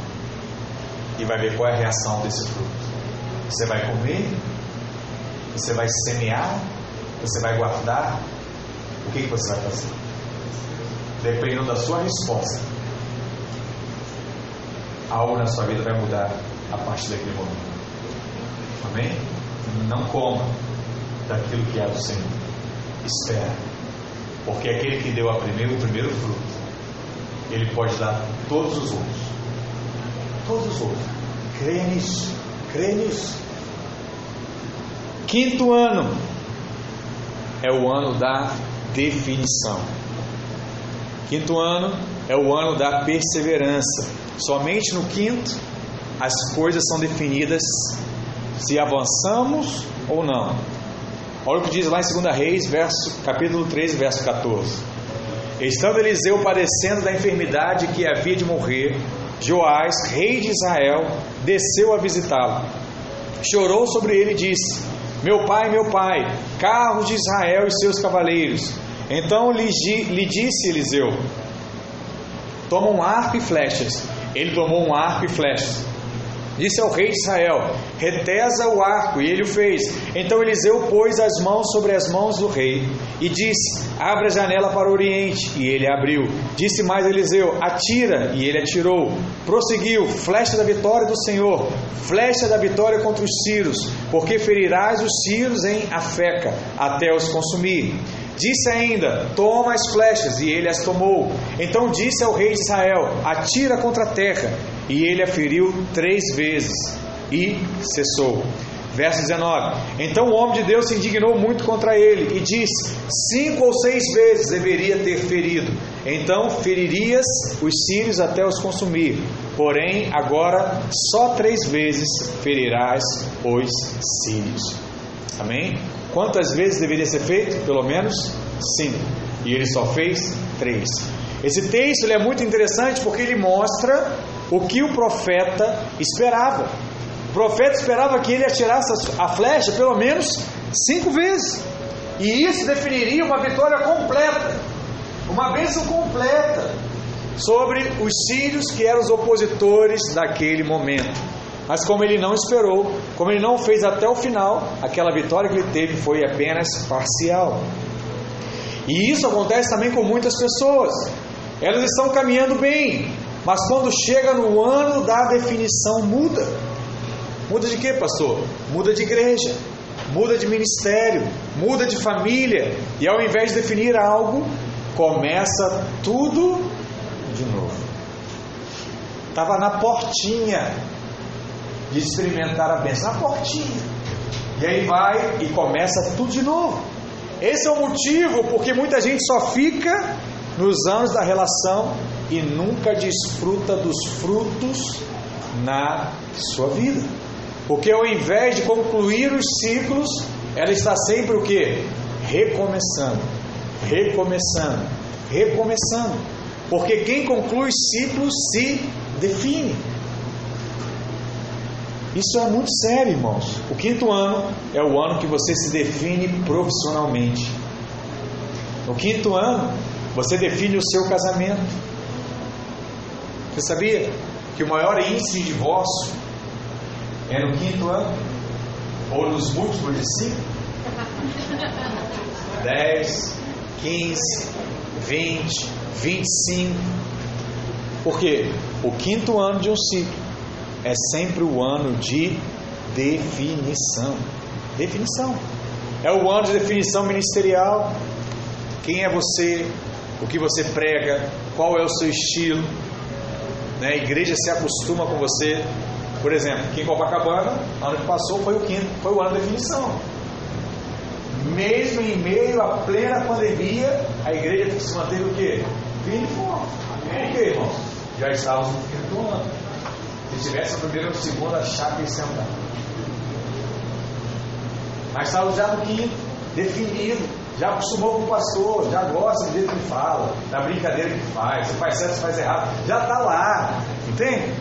A: e vai ver qual é a reação desse fruto. Você vai comer? Você vai semear? Você vai guardar? O que, que você vai fazer? Dependendo da sua resposta, algo na sua vida vai mudar a partir daquele momento. Amém? Não coma daquilo que é do Senhor. Espera. Porque aquele que deu a primeiro, o primeiro fruto ele pode dar todos os outros. Todos os outros. Creia nisso. Nisso. Quinto ano é o ano da definição. Quinto ano é o ano da perseverança. Somente no quinto as coisas são definidas se avançamos ou não. Olha o que diz lá em 2 Reis, verso, capítulo 13, verso 14. Estando Eliseu padecendo da enfermidade que havia de morrer, Joás, rei de Israel, desceu a visitá-lo. Chorou sobre ele e disse: Meu pai, meu pai, carros de Israel e seus cavaleiros. Então lhe, lhe disse Eliseu: Toma um arco e flechas. Ele tomou um arco e flechas. Disse ao rei de Israel: Retesa o arco, e ele o fez. Então Eliseu pôs as mãos sobre as mãos do rei e disse: Abre a janela para o oriente, e ele abriu. Disse mais Eliseu: Atira, e ele atirou. Prosseguiu: Flecha da vitória do Senhor, flecha da vitória contra os Círios, porque ferirás os Círios em Afeca, até os consumir. Disse ainda: Toma as flechas, e ele as tomou. Então disse ao rei de Israel: Atira contra a terra. E ele a feriu três vezes, e cessou. Verso 19: Então o homem de Deus se indignou muito contra ele, e disse: Cinco ou seis vezes deveria ter ferido. Então feririas os sírios até os consumir. Porém, agora só três vezes ferirás os sírios. Amém? Quantas vezes deveria ser feito? Pelo menos cinco. E ele só fez três. Esse texto é muito interessante porque ele mostra o que o profeta esperava. O profeta esperava que ele atirasse a flecha pelo menos cinco vezes. E isso definiria uma vitória completa, uma bênção completa sobre os sírios que eram os opositores daquele momento. Mas como ele não esperou, como ele não fez até o final, aquela vitória que ele teve foi apenas parcial. E isso acontece também com muitas pessoas. Elas estão caminhando bem, mas quando chega no ano da definição muda. Muda de quê, pastor? Muda de igreja, muda de ministério, muda de família, e ao invés de definir algo, começa tudo de novo. Estava na portinha de experimentar a bênção, na portinha. E aí vai e começa tudo de novo. Esse é o motivo porque muita gente só fica nos anos da relação e nunca desfruta dos frutos na sua vida. Porque ao invés de concluir os ciclos, ela está sempre o que? Recomeçando, recomeçando, recomeçando. Porque quem conclui ciclos se define. Isso é muito sério, irmãos. O quinto ano é o ano que você se define profissionalmente. No quinto ano, você define o seu casamento. Você sabia que o maior índice de divórcio é no quinto ano? Ou nos múltiplos de cinco? 10, 15, 20, 25. Porque o quinto ano de um ciclo é sempre o ano de definição. Definição. É o ano de definição ministerial. Quem é você? O que você prega? Qual é o seu estilo? Né? A igreja se acostuma com você. Por exemplo, aqui em Copacabana, ano que passou foi o quinto, foi o ano de definição. Mesmo em meio à plena pandemia, a igreja se manteve o quê? Firme e forte. Por quê, irmãos? Já estávamos no quinto ano. Se tivesse a primeira ou a segunda, chave sentar. Mas estava já no quinto, definido. Já acostumou com o pastor, já gosta do jeito que fala, da brincadeira que faz, se faz certo, se faz errado, já está lá, entende?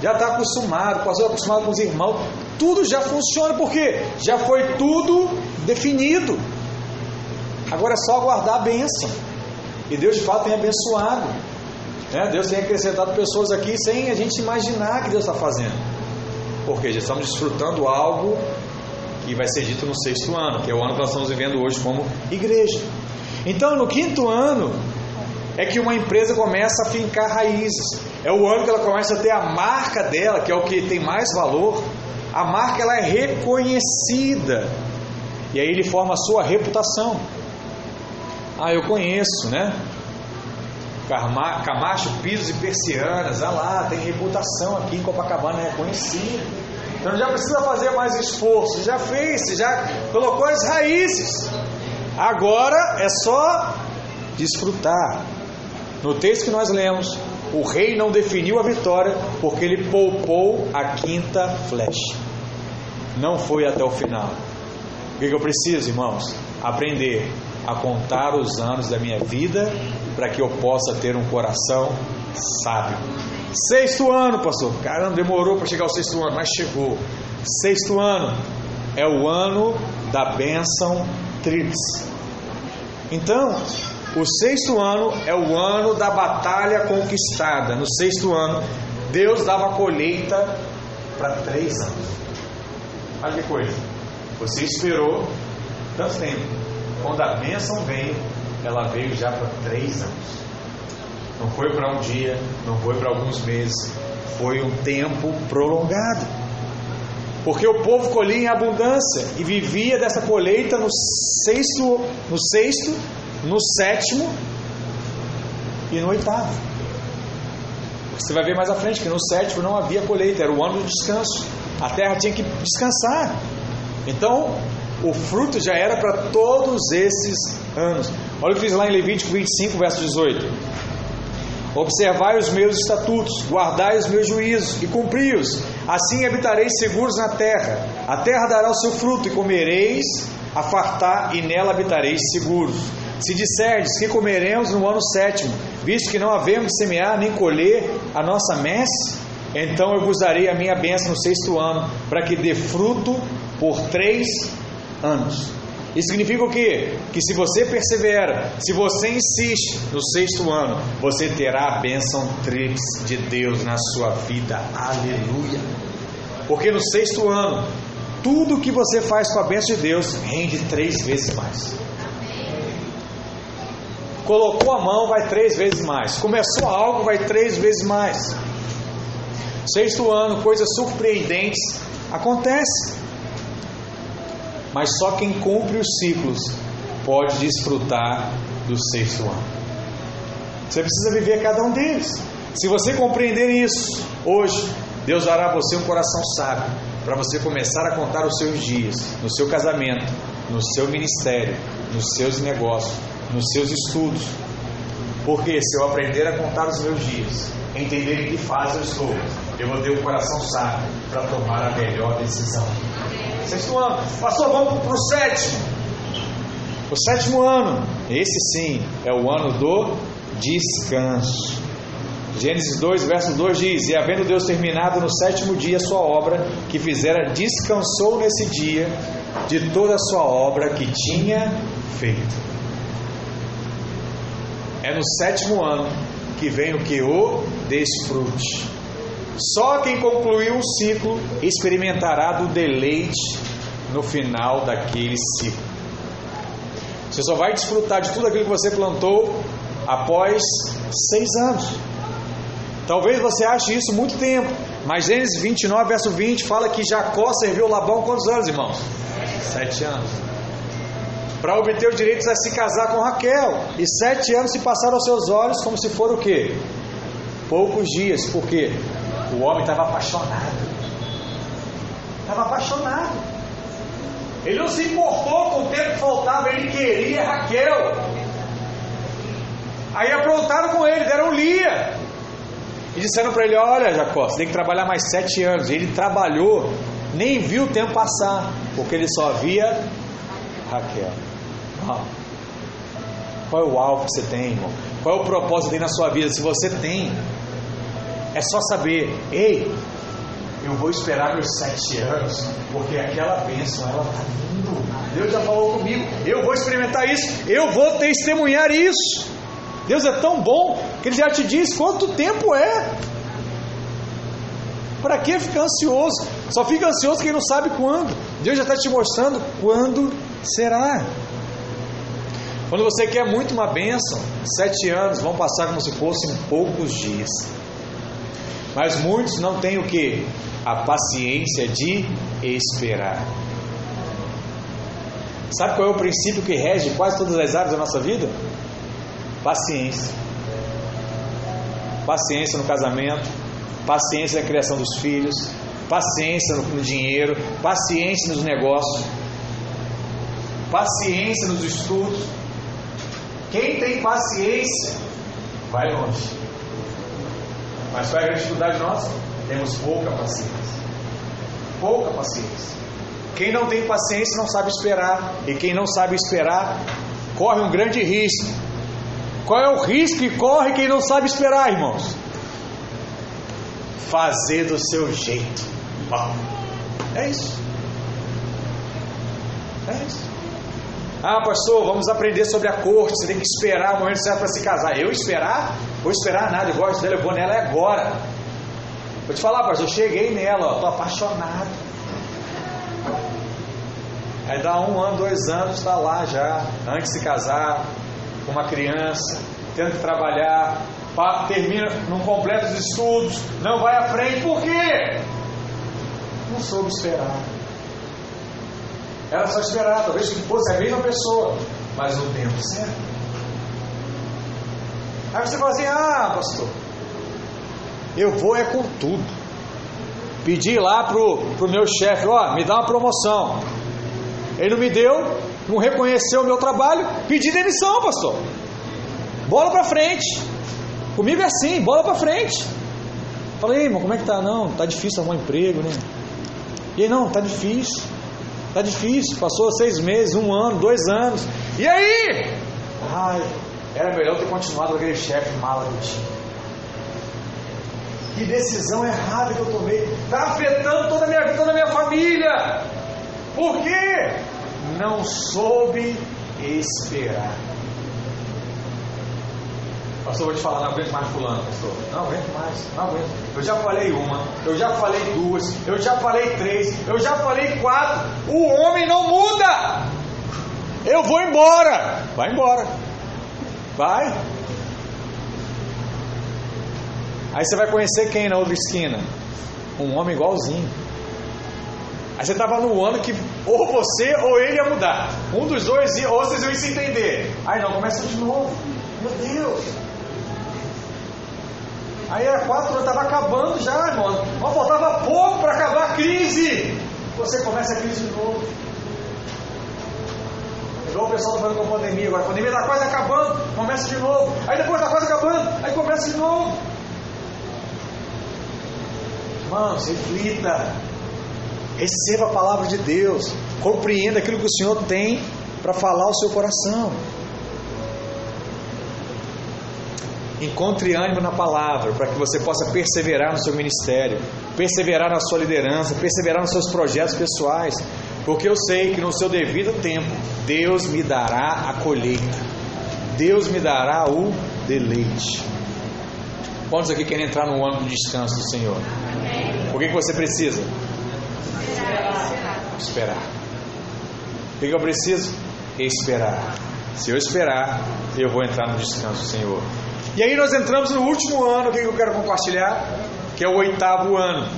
A: Já está acostumado, o pastor é acostumado com os irmãos, tudo já funciona, porque já foi tudo definido. Agora é só aguardar a bênção. E Deus de fato tem abençoado. Né? Deus tem acrescentado pessoas aqui sem a gente imaginar que Deus está fazendo. Porque já estamos desfrutando algo que vai ser dito no sexto ano, que é o ano que nós estamos vivendo hoje como igreja. Então, no quinto ano, é que uma empresa começa a fincar raízes. É o ano que ela começa a ter a marca dela, que é o que tem mais valor. A marca ela é reconhecida. E aí ele forma a sua reputação. Ah, eu conheço, né? Camacho, pisos e persianas, ah lá, tem reputação aqui em Copacabana, é conhecido. Então já precisa fazer mais esforço, já fez, já colocou as raízes. Agora é só desfrutar. No texto que nós lemos, o rei não definiu a vitória porque ele poupou a quinta flecha. Não foi até o final. O que eu preciso, irmãos? Aprender a contar os anos da minha vida para que eu possa ter um coração sábio. Sexto ano, pastor. Caramba, demorou para chegar ao sexto ano, mas chegou. Sexto ano é o ano da bênção tríplice. Então, o sexto ano é o ano da batalha conquistada. No sexto ano, Deus dava colheita para três anos. Olha que coisa. Você esperou tanto tempo. Quando a bênção veio, ela veio já para três anos. Não foi para um dia, não foi para alguns meses, foi um tempo prolongado. Porque o povo colhia em abundância e vivia dessa colheita no sexto, no sexto, no sétimo e no oitavo. Você vai ver mais à frente que no sétimo não havia colheita, era o ano do descanso. A terra tinha que descansar. Então, o fruto já era para todos esses anos. Olha o que diz lá em Levítico 25, verso 18. Observai os meus estatutos, guardai os meus juízos e cumpri-os. Assim habitareis seguros na terra. A terra dará o seu fruto e comereis a fartar e nela habitareis seguros. Se disserdes que comeremos no ano sétimo, visto que não havemos de semear nem colher a nossa messe, então eu vos darei a minha bênção no sexto ano, para que dê fruto por três anos. Isso significa o quê? Que se você persevera, se você insiste no sexto ano, você terá a bênção tríplice de Deus na sua vida. Aleluia! Porque no sexto ano, tudo que você faz com a bênção de Deus rende três vezes mais. Colocou a mão, vai três vezes mais. Começou algo, vai três vezes mais. Sexto ano, coisas surpreendentes acontecem. Mas só quem cumpre os ciclos pode desfrutar do sexto ano. Você precisa viver cada um deles. Se você compreender isso hoje, Deus dará a você um coração sábio para você começar a contar os seus dias, no seu casamento, no seu ministério, nos seus negócios, nos seus estudos. Porque se eu aprender a contar os meus dias, entender em que fase eu estou, eu vou ter um coração sábio para tomar a melhor decisão. Sexto ano, pastor, vamos para o sétimo. O sétimo ano, esse sim, é o ano do descanso. Gênesis 2, verso 2 diz: E havendo Deus terminado no sétimo dia a sua obra que fizera, descansou nesse dia de toda a sua obra que tinha feito. É no sétimo ano que vem o que? O desfrute. Só quem concluiu um ciclo experimentará do deleite no final daquele ciclo. Você só vai desfrutar de tudo aquilo que você plantou após seis anos. Talvez você ache isso muito tempo, mas Gênesis 29, verso 20 fala que Jacó serviu Labão quantos anos, irmãos? Sete anos. Para obter os direitos a se casar com Raquel. E sete anos se passaram aos seus olhos como se for o quê? Poucos dias. Por quê? O homem estava apaixonado. Estava apaixonado. Ele não se importou com o tempo que faltava, ele queria Raquel. Aí aprontaram com ele, deram Lia. E disseram para ele: Olha, Jacó, você tem que trabalhar mais sete anos. E ele trabalhou, nem viu o tempo passar, porque ele só via Raquel. Uau. Qual é o alvo que você tem, irmão? Qual é o propósito que tem na sua vida? Se você tem, é só saber: Ei, eu vou esperar meus sete anos, porque aquela bênção ela está vindo. Deus já falou comigo, eu vou experimentar isso, eu vou testemunhar isso. Deus é tão bom que Ele já te diz quanto tempo é. Para que ficar ansioso? Só fica ansioso quem não sabe quando. Deus já está te mostrando quando será. Quando você quer muito uma bênção, sete anos vão passar como se fossem poucos dias. Mas muitos não têm o que? A paciência de esperar. Sabe qual é o princípio que rege quase todas as áreas da nossa vida? Paciência. Paciência no casamento, paciência na criação dos filhos, paciência no dinheiro, paciência nos negócios, paciência nos estudos. Quem tem paciência vai longe. Mas qual é a grande dificuldade nossa? Temos pouca paciência. Pouca paciência. Quem não tem paciência não sabe esperar. E quem não sabe esperar corre um grande risco. Qual é o risco que corre quem não sabe esperar, irmãos? Fazer do seu jeito. É isso. É isso. Ah, pastor, vamos aprender sobre a corte. Você tem que esperar o momento certo para se casar. Eu esperar? Vou esperar nada. Eu gosto dela, eu vou nela agora. Vou te falar, pastor, eu cheguei nela, estou apaixonado. Aí dá um ano, dois anos, está lá já, antes de se casar, com uma criança, tendo que trabalhar, termina, não completa os estudos, não vai à frente, por quê? Não soube esperar. Era só esperar, talvez que fosse a mesma pessoa, mas no tempo certo. Aí você fala assim: ah, pastor, eu vou é com tudo. Pedi lá pro, pro meu chefe: ó, me dá uma promoção. Ele não me deu, não reconheceu o meu trabalho, pedi demissão, pastor. Bola para frente. Comigo é assim, bola para frente. Falei, irmão, como é que tá? Não, tá difícil arrumar um emprego, né? E aí, não, tá difícil. Tá difícil. Passou seis meses, um ano, dois anos. E aí? Ai, era melhor ter continuado com aquele chefe mala eu tinha. Que decisão errada que eu tomei. Está afetando toda a minha vida, toda a minha família. Por quê? Não soube esperar. Pastor, vou te falar, não aguento mais fulano, pastor. Não aguento mais, não aguento. Eu já falei uma, eu já falei duas, eu já falei três, eu já falei quatro. O homem não muda. Eu vou embora. Vai embora. Vai. Aí você vai conhecer quem na outra esquina? Um homem igualzinho. Aí você estava no ano que ou você ou ele ia mudar. Um dos dois ou vocês iam se entender. Aí não, começa de novo. Meu Deus. Aí era quatro anos, estava acabando já, irmão. Mas faltava pouco para acabar a crise. Você começa a crise de novo. Igual o pessoal está falando com a pandemia agora. A pandemia está quase acabando, começa de novo. Aí depois está quase acabando, aí começa de novo. Irmãos, reflita. Receba a palavra de Deus. Compreenda aquilo que o Senhor tem para falar ao seu coração. Encontre ânimo na palavra para que você possa perseverar no seu ministério, perseverar na sua liderança, perseverar nos seus projetos pessoais, porque eu sei que no seu devido tempo Deus me dará a colheita, Deus me dará o deleite. Quantos aqui querem entrar no ano do descanso do Senhor? O que, que você precisa? Esperar. Esperar. O que, que eu preciso? Esperar. Se eu esperar, eu vou entrar no descanso do Senhor. E aí nós entramos no último ano, que eu quero compartilhar? Que é o oitavo ano.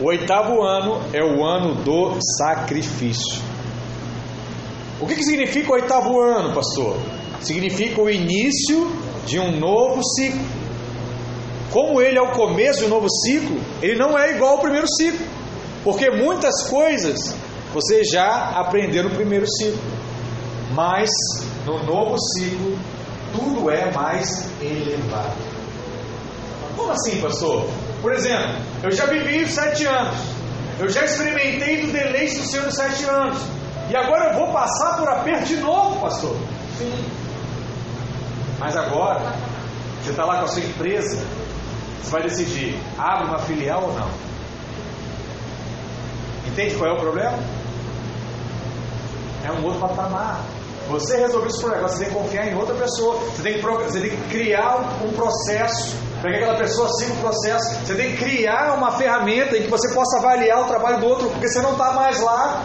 A: O oitavo ano é o ano do sacrifício. O que, que significa o oitavo ano, pastor? Significa o início de um novo ciclo. Como ele é o começo de um novo ciclo, ele não é igual ao primeiro ciclo. Porque muitas coisas você já aprendeu no primeiro ciclo. Mas no novo ciclo tudo é mais elevado. Como assim, pastor? Por exemplo, eu já vivi sete anos, eu já experimentei do deleite do Senhor nos sete anos, e agora eu vou passar por aperto de novo, pastor? Sim. Mas agora, você está lá com a sua empresa, você vai decidir, abre uma filial ou não? Entende qual é o problema? É um outro patamar. Você resolveu esse problema, você tem que confiar em outra pessoa, você tem que, você tem que criar um processo para que aquela pessoa siga o processo. Você tem que criar uma ferramenta em que você possa avaliar o trabalho do outro, porque você não está mais lá.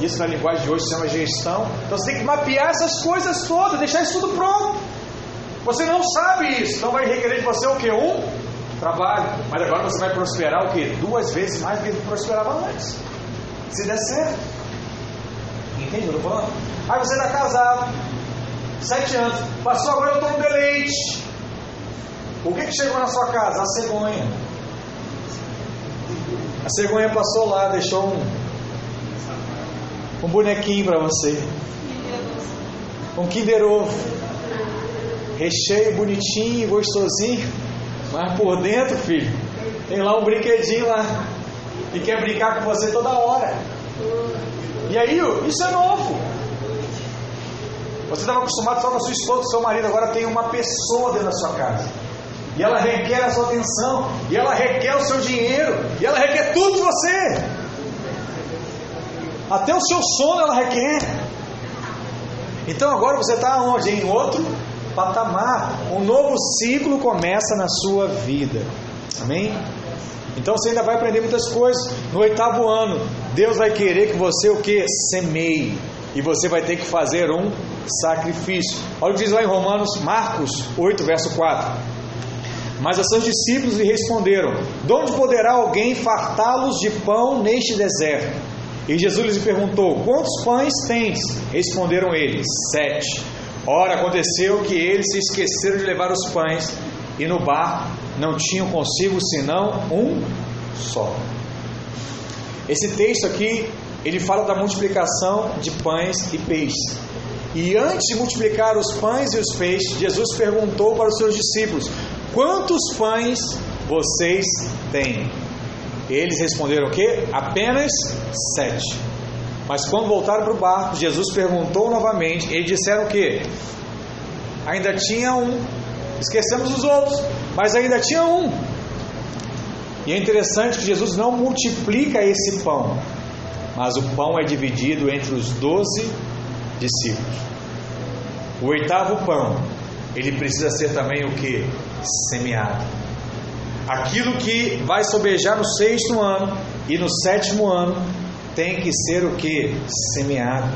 A: Isso na linguagem de hoje se chama gestão. Então você tem que mapear essas coisas todas, deixar isso tudo pronto. Você não sabe isso, então vai requerer de você o que? Um trabalho. Mas agora você vai prosperar o que? Duas vezes mais do que prosperava antes. Se der certo. Entende o que eu estou falando? Aí você está casado, sete anos, passou agora eu no deleite. O que, que chegou na sua casa? A cegonha. A cegonha passou lá, deixou um, um bonequinho para você. Um Kinder Ovo. Recheio bonitinho, gostosinho. Mas por dentro, filho, tem lá um brinquedinho lá. E quer brincar com você toda hora. E aí, isso é novo. Você estava acostumado só com a sua esposa, com seu marido, agora tem uma pessoa dentro da sua casa. E ela requer a sua atenção, e ela requer o seu dinheiro, e ela requer tudo de você. Até o seu sono ela requer. Então agora você está onde? Em outro patamar. Um novo ciclo começa na sua vida. Amém? Então você ainda vai aprender muitas coisas. No oitavo ano, Deus vai querer que você o que? Semeie. E você vai ter que fazer um sacrifício. Olha o que diz lá em Romanos, Marcos 8, verso 4. Mas os seus discípulos lhe responderam: De onde poderá alguém fartá-los de pão neste deserto? E Jesus lhes perguntou: Quantos pães tens? Responderam eles: Sete. Ora, aconteceu que eles se esqueceram de levar os pães, e no barco não tinham consigo senão um só. Esse texto aqui, ele fala da multiplicação de pães e peixes. E antes de multiplicar os pães e os peixes, Jesus perguntou para os seus discípulos: Quantos pães vocês têm? Eles responderam o quê? Apenas sete. Mas quando voltaram para o barco, Jesus perguntou novamente. Eles disseram o quê? Ainda tinha um. Esquecemos os outros, mas ainda tinha um. E é interessante que Jesus não multiplica esse pão, mas o pão é dividido entre os doze discípulos. O oitavo pão, ele precisa ser também o que? Semeado. Aquilo que vai sobejar no sexto ano e no sétimo ano tem que ser o que? Semeado.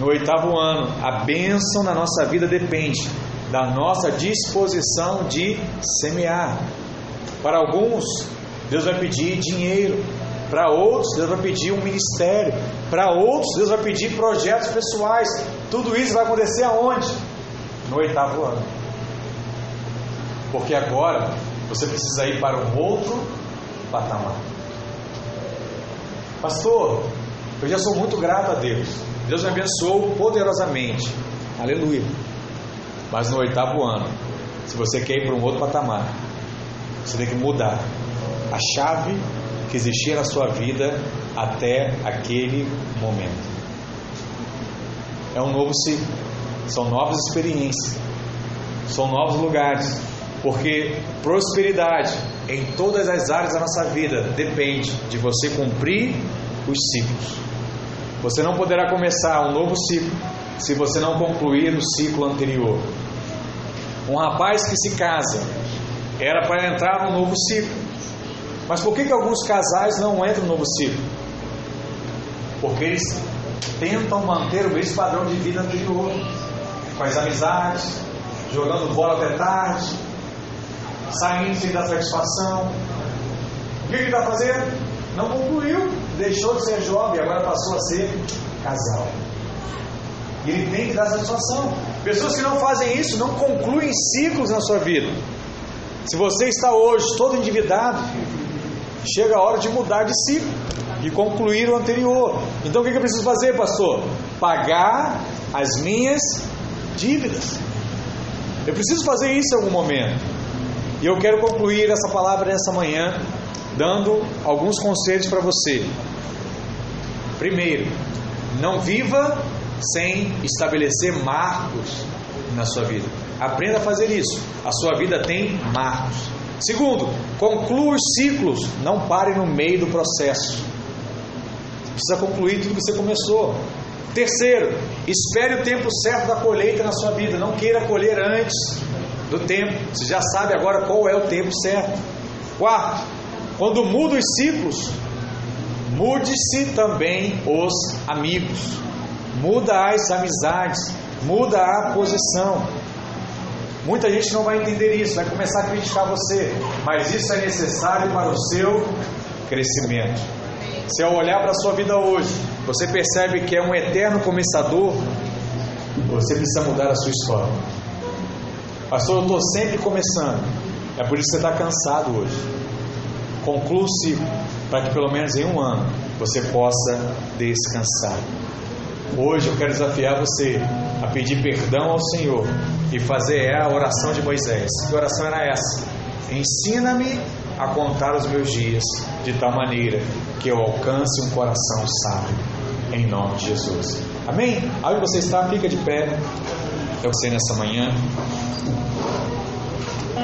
A: No oitavo ano, a bênção na nossa vida depende da nossa disposição de semear. Para alguns, Deus vai pedir dinheiro. Para outros, Deus vai pedir um ministério. Para outros, Deus vai pedir projetos pessoais. Tudo isso vai acontecer aonde? No oitavo ano. Porque agora você precisa ir para um outro patamar. Pastor, eu já sou muito grato a Deus. Deus me abençoou poderosamente. Aleluia. Mas no oitavo ano, se você quer ir para um outro patamar, você tem que mudar a chave que existia na sua vida até aquele momento. É um novo ciclo, são novas experiências, são novos lugares, porque prosperidade em todas as áreas da nossa vida depende de você cumprir os ciclos. Você não poderá começar um novo ciclo se você não concluir o ciclo anterior. Um rapaz que se casa era para entrar no novo ciclo. Mas por que, que alguns casais não entram no novo ciclo? Porque eles tentam manter o mesmo padrão de vida anterior, com as amizades, jogando bola até tarde, saindo sem dar satisfação. O que ele está fazendo? Não concluiu, deixou de ser jovem, agora passou a ser casal. E ele tem que dar satisfação. Pessoas que não fazem isso não concluem ciclos na sua vida. Se você está hoje todo endividado, chega a hora de mudar de ciclo e concluir o anterior. Então o que eu preciso fazer, pastor? Pagar as minhas dívidas. Eu preciso fazer isso em algum momento. E eu quero concluir essa palavra nessa manhã dando alguns conselhos para você. Primeiro, não viva sem estabelecer marcos na sua vida. Aprenda a fazer isso. A sua vida tem marcos. Segundo, conclua os ciclos, não pare no meio do processo. Precisa concluir tudo que você começou. Terceiro, espere o tempo certo da colheita na sua vida. Não queira colher antes do tempo. Você já sabe agora qual é o tempo certo. Quarto, quando muda os ciclos, mude-se também os amigos. Muda as amizades, muda a posição. Muita gente não vai entender isso, vai começar a criticar você, mas isso é necessário para o seu crescimento. Se ao olhar para a sua vida hoje, você percebe que é um eterno começador, você precisa mudar a sua história. Pastor, eu estou sempre começando. É por isso que você está cansado hoje. Conclua o ciclo, para que pelo menos em um ano você possa descansar. Hoje eu quero desafiar você a pedir perdão ao Senhor e fazer a oração de Moisés. Que oração era essa? Ensina-me a contar os meus dias de tal maneira que eu alcance um coração sábio. Em nome de Jesus. Amém? Aí você está, fica de pé. É o que sei nessa manhã.